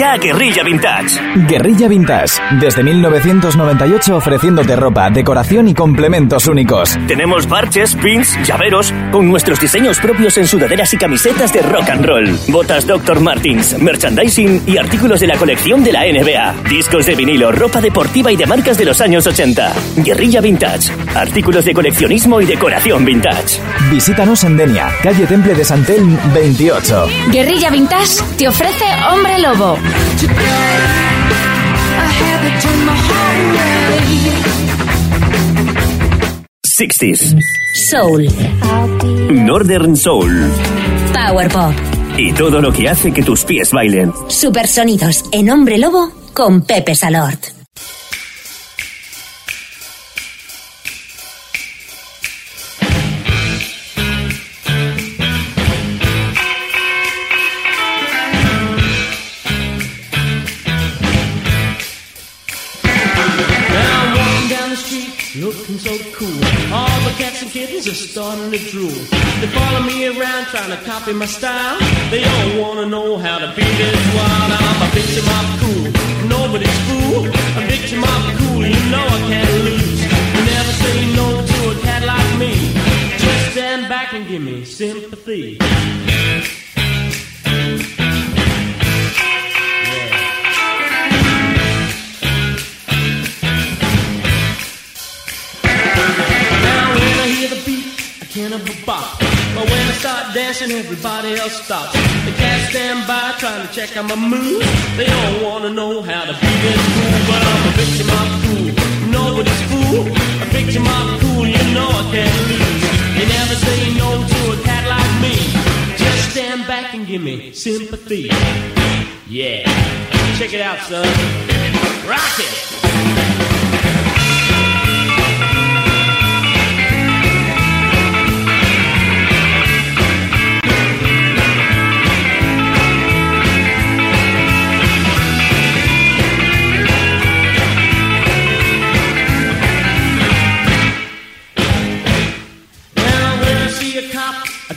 Ya a Guerrilla Vintage. Guerrilla Vintage, desde 1998 ofreciéndote ropa, decoración y complementos únicos. Tenemos parches, pins, llaveros, con nuestros diseños propios en sudaderas y camisetas de rock and roll. Botas Dr. Martins, merchandising y artículos de la colección de la NBA. Discos de vinilo, ropa deportiva y de marcas de los años 80. Guerrilla Vintage. Artículos de coleccionismo y decoración vintage. Visítanos en Denia, calle Temple de Santelm 28. Guerrilla Vintage te ofrece Hombre Lobo. 60s. Soul. Northern Soul. Power Pop. Y todo lo que hace que tus pies bailen. Supersonidos en Hombre Lobo con Pepe Salort. So cool. All the cats and kittens are starting to drool. They follow me around, trying to copy my style. They all wanna know how to be this wild. I'm a victim of cool, nobody's fool. A victim of cool, you know I can't lose. You never say no to a cat like me. Just stand back and give me sympathy. I can't but bop. But when I start dancing, everybody else stops. The cats stand by trying to check out my moves. They all wanna know how to be this cool, but I'm a victim of cool. Nobody's fool. A victim of cool, you know I can't lose. You never say no to a cat like me. Just stand back and give me sympathy. Yeah, check it out, son. Rock it.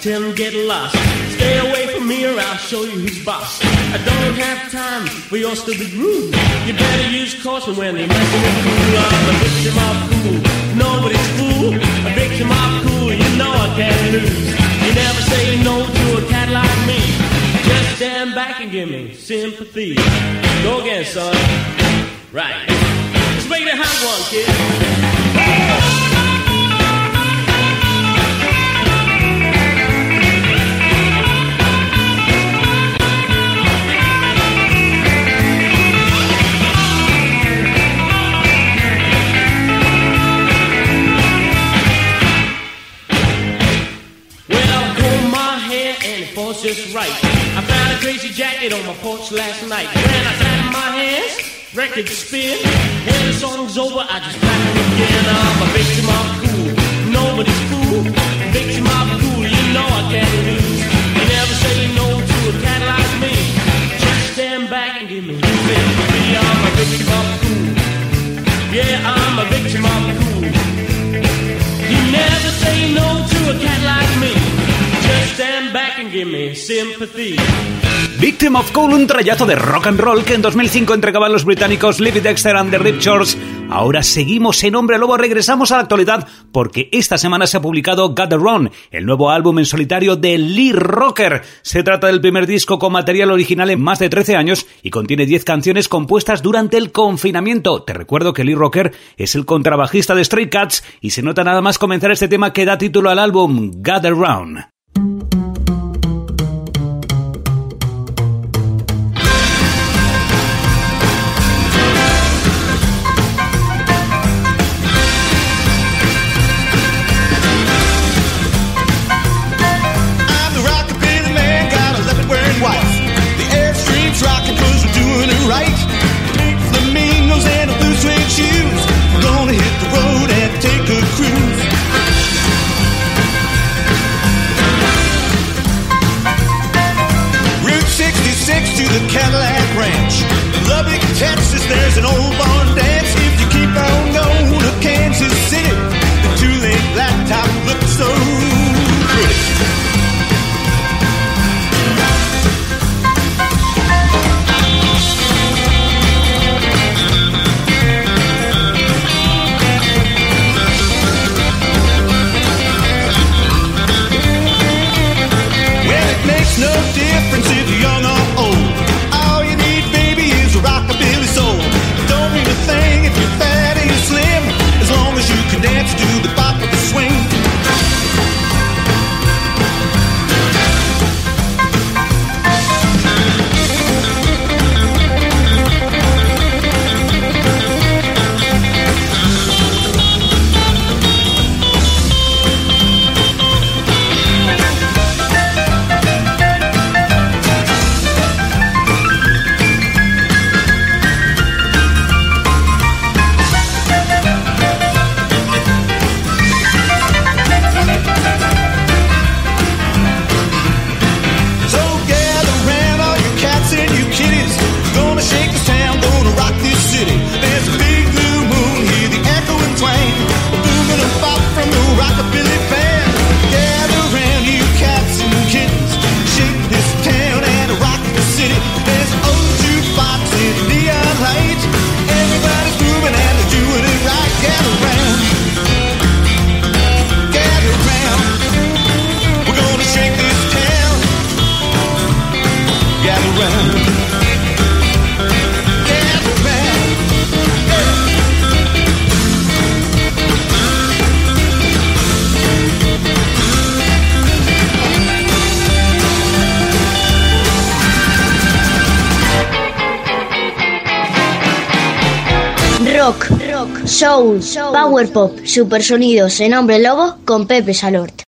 Him get lost. Stay away from me or I'll show you who's boss. I don't have time for your stupid groove. You better use caution when they mess with cool. I'm a victim of cool. Nobody's fool. A victim of cool. You know I can't lose. You never say no to a cat like me. Just stand back and give me sympathy. Go again, son. Right. Let's make it a hot one, kid. Just right. I found a crazy jacket on my porch last night. When I clap my hands, record spin. When the song's over, I just clap it again. I'm a victim of cool, nobody's fool. Victim of cool, you know I can't lose. Victim of Cool, un trayazo de rock and roll que en 2005 entregaban los británicos Libby Dexter and the Ripchors. Ahora seguimos en Hombre Lobo, regresamos a la actualidad porque esta semana se ha publicado Got the Run, el nuevo álbum en solitario de Lee Rocker. Se trata del primer disco con material original en más de 13 años y contiene 10 canciones compuestas durante el confinamiento. Te recuerdo que Lee Rocker es el contrabajista de Stray Cats y se nota nada más comenzar este tema que da título al álbum Got the Run. An old barn soul, power pop, supersonidos en Hombre Lobo con Pepe Salort.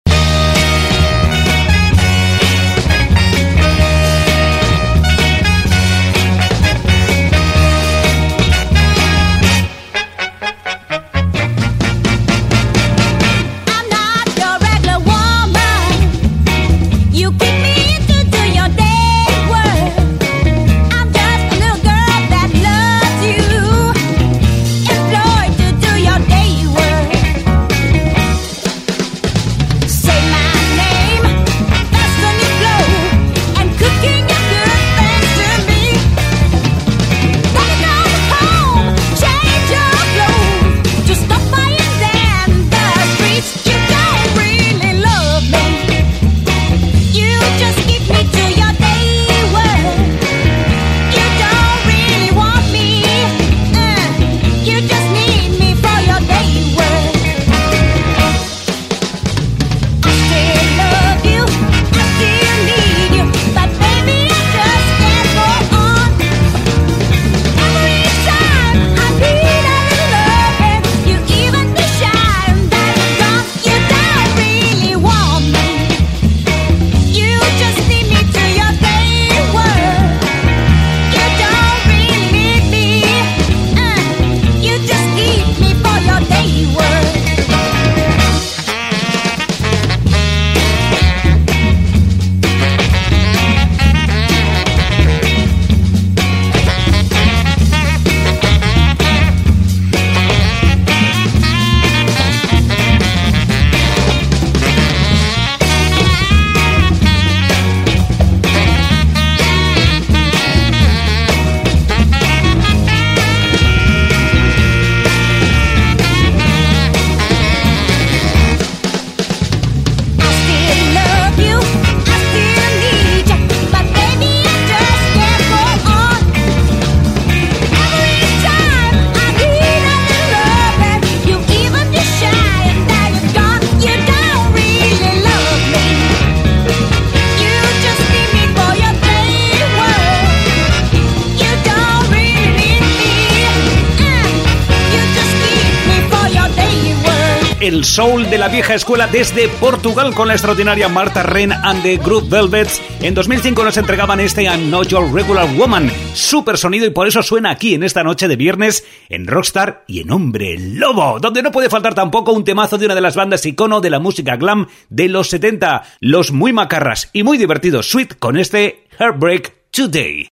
escuela desde Portugal con la extraordinaria Marta Ren and the Group Velvets. En 2005 nos entregaban este I'm Not Your Regular Woman, super sonido y por eso suena aquí en esta noche de viernes en Rockstar y en Hombre Lobo, donde no puede faltar tampoco un temazo de una de las bandas icono de la música glam de los 70, los muy macarras y muy divertidos Sweet con este Heartbreak Today.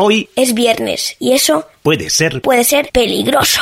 hoy es viernes y eso puede ser puede ser peligroso.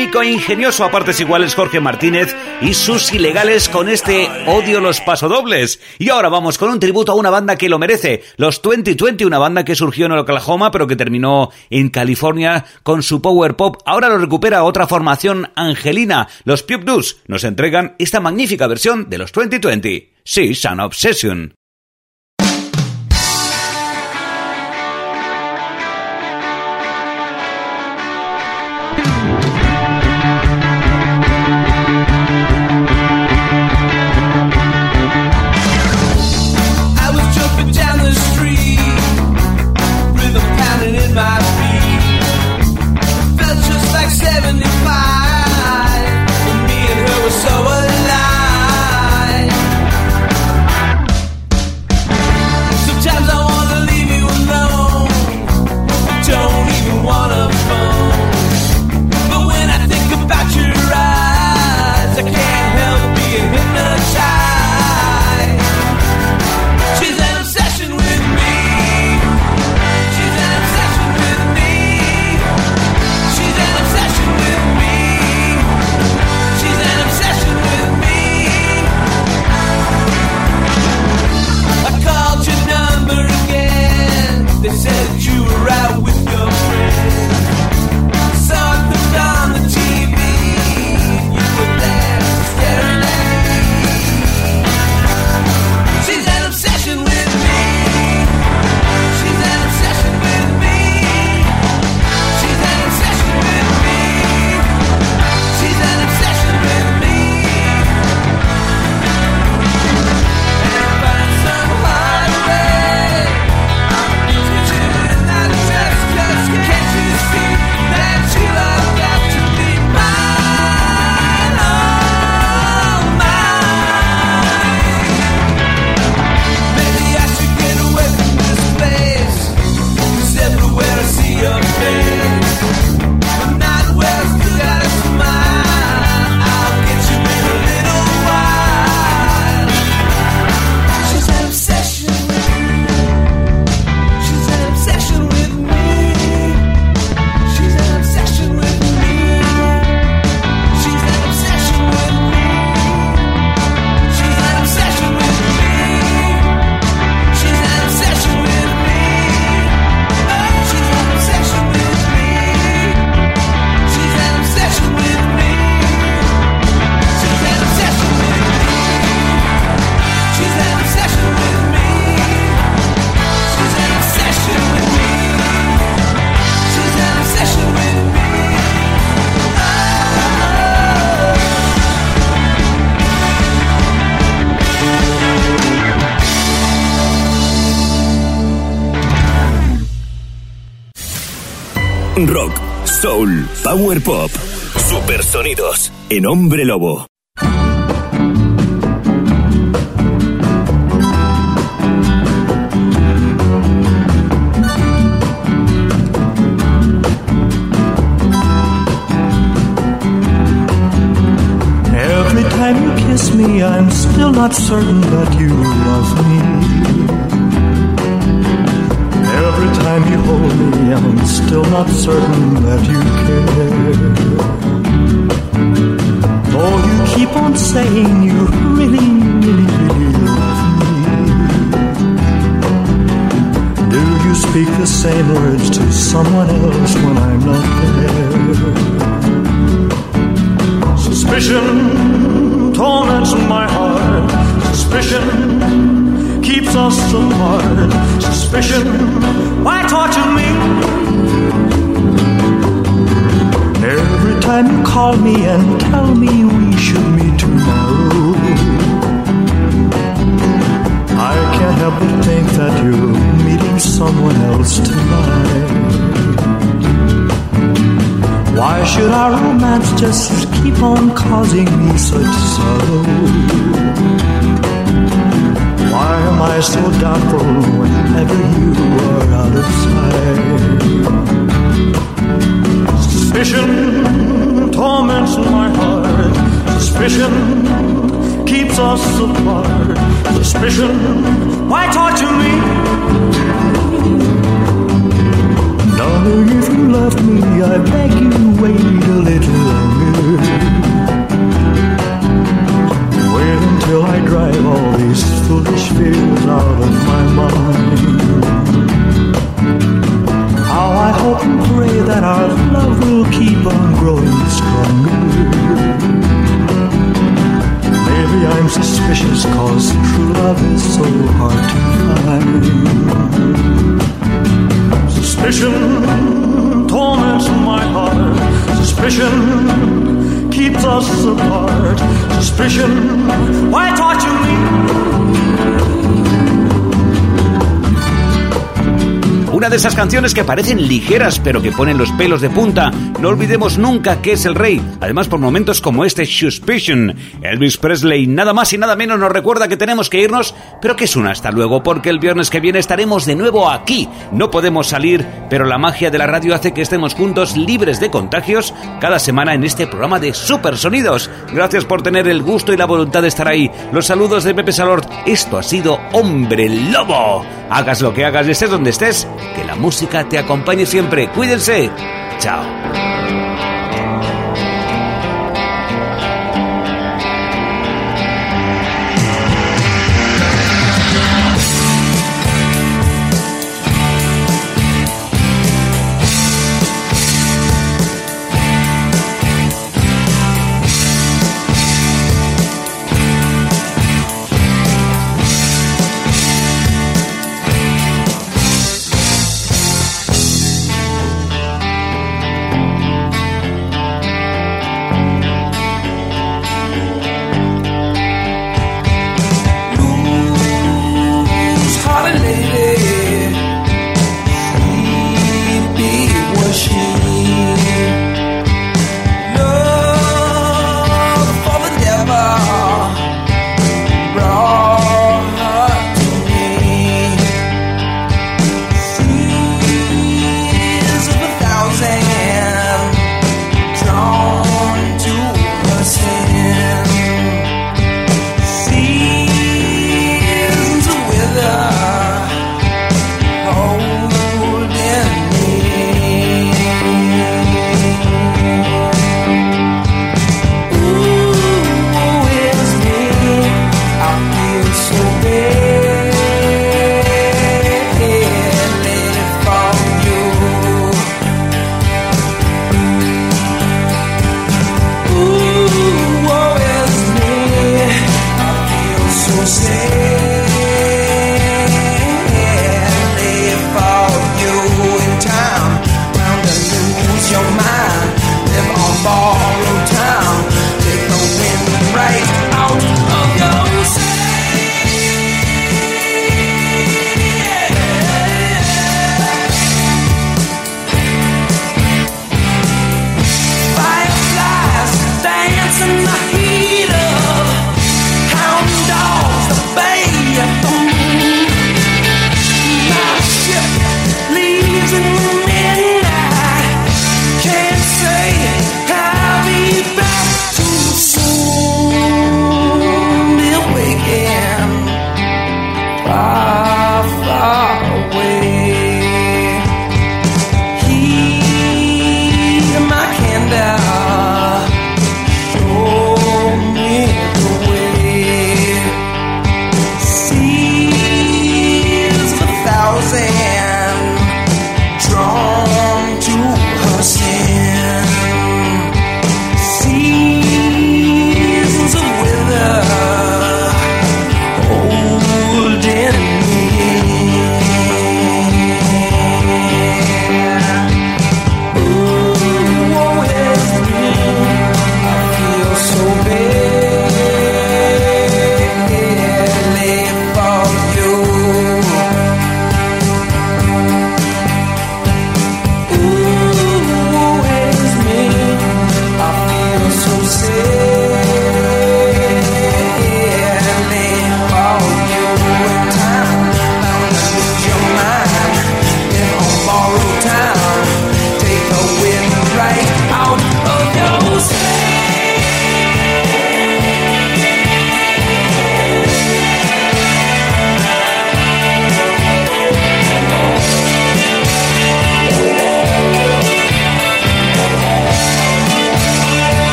E ingenioso a partes iguales Jorge Martínez y sus ilegales con este Odio los pasodobles. Y ahora vamos con un tributo a una banda que lo merece, los 2020, una banda que surgió en Oklahoma pero que terminó en California con su power pop. Ahora lo recupera otra formación angelina, los Pup Nos entregan esta magnífica versión de los 2020, She's an Obsession. Power Pop. Super sonidos en Hombre Lobo. kiss me, I'm still not certain that you love me. Every time you hold me, I'm still not certain that you saying you really, really, really love me. Do you speak the same words to someone else when I'm not there? Suspicion torments my heart. Suspicion keeps us apart. Suspicion, why torture me? Every time you call me and tell me we should meet that you're meeting someone else tonight. Why should our romance just keep on causing me such sorrow? Why am I so doubtful whenever you are out of sight? Suspicion torments my heart. Suspicion keeps us apart. Suspicion, why torture me? Darling, if you love me, I beg you wait a little longer. Wait until I drive all these foolish fears out of my mind. How I hope and pray that our love will keep on growing stronger. Maybe I'm suspicious cause true love is so hard to find. Suspicion torments my heart. Suspicion keeps us apart. Suspicion, why torture me? Una de esas canciones que parecen ligeras pero que ponen los pelos de punta. No olvidemos nunca que es el rey. Además, por momentos como este Suspicion, Elvis Presley nada más y nada menos nos recuerda que tenemos que irnos, pero que es un hasta luego porque el viernes que viene estaremos de nuevo aquí. No podemos salir, pero la magia de la radio hace que estemos juntos libres de contagios cada semana en este programa de Super Sonidos. Gracias por tener el gusto y la voluntad de estar ahí. Los saludos de Pepe Salord. Esto ha sido Hombre Lobo. Hagas lo que hagas y estés donde estés, que la música te acompañe siempre. Cuídense. Chao.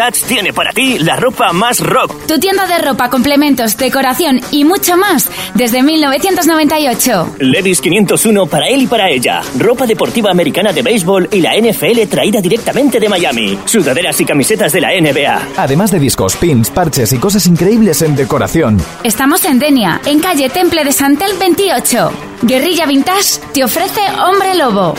Vintage tiene para ti la ropa más rock. Tu tienda de ropa, complementos, decoración y mucho más desde 1998. Levis 501 para él y para ella. Ropa deportiva americana de béisbol y la NFL traída directamente de Miami. Sudaderas y camisetas de la NBA. Además de discos, pins, parches y cosas increíbles en decoración. Estamos en Denia, en calle Temple de Santel 28. Guerrilla Vintage te ofrece Hombre Lobo.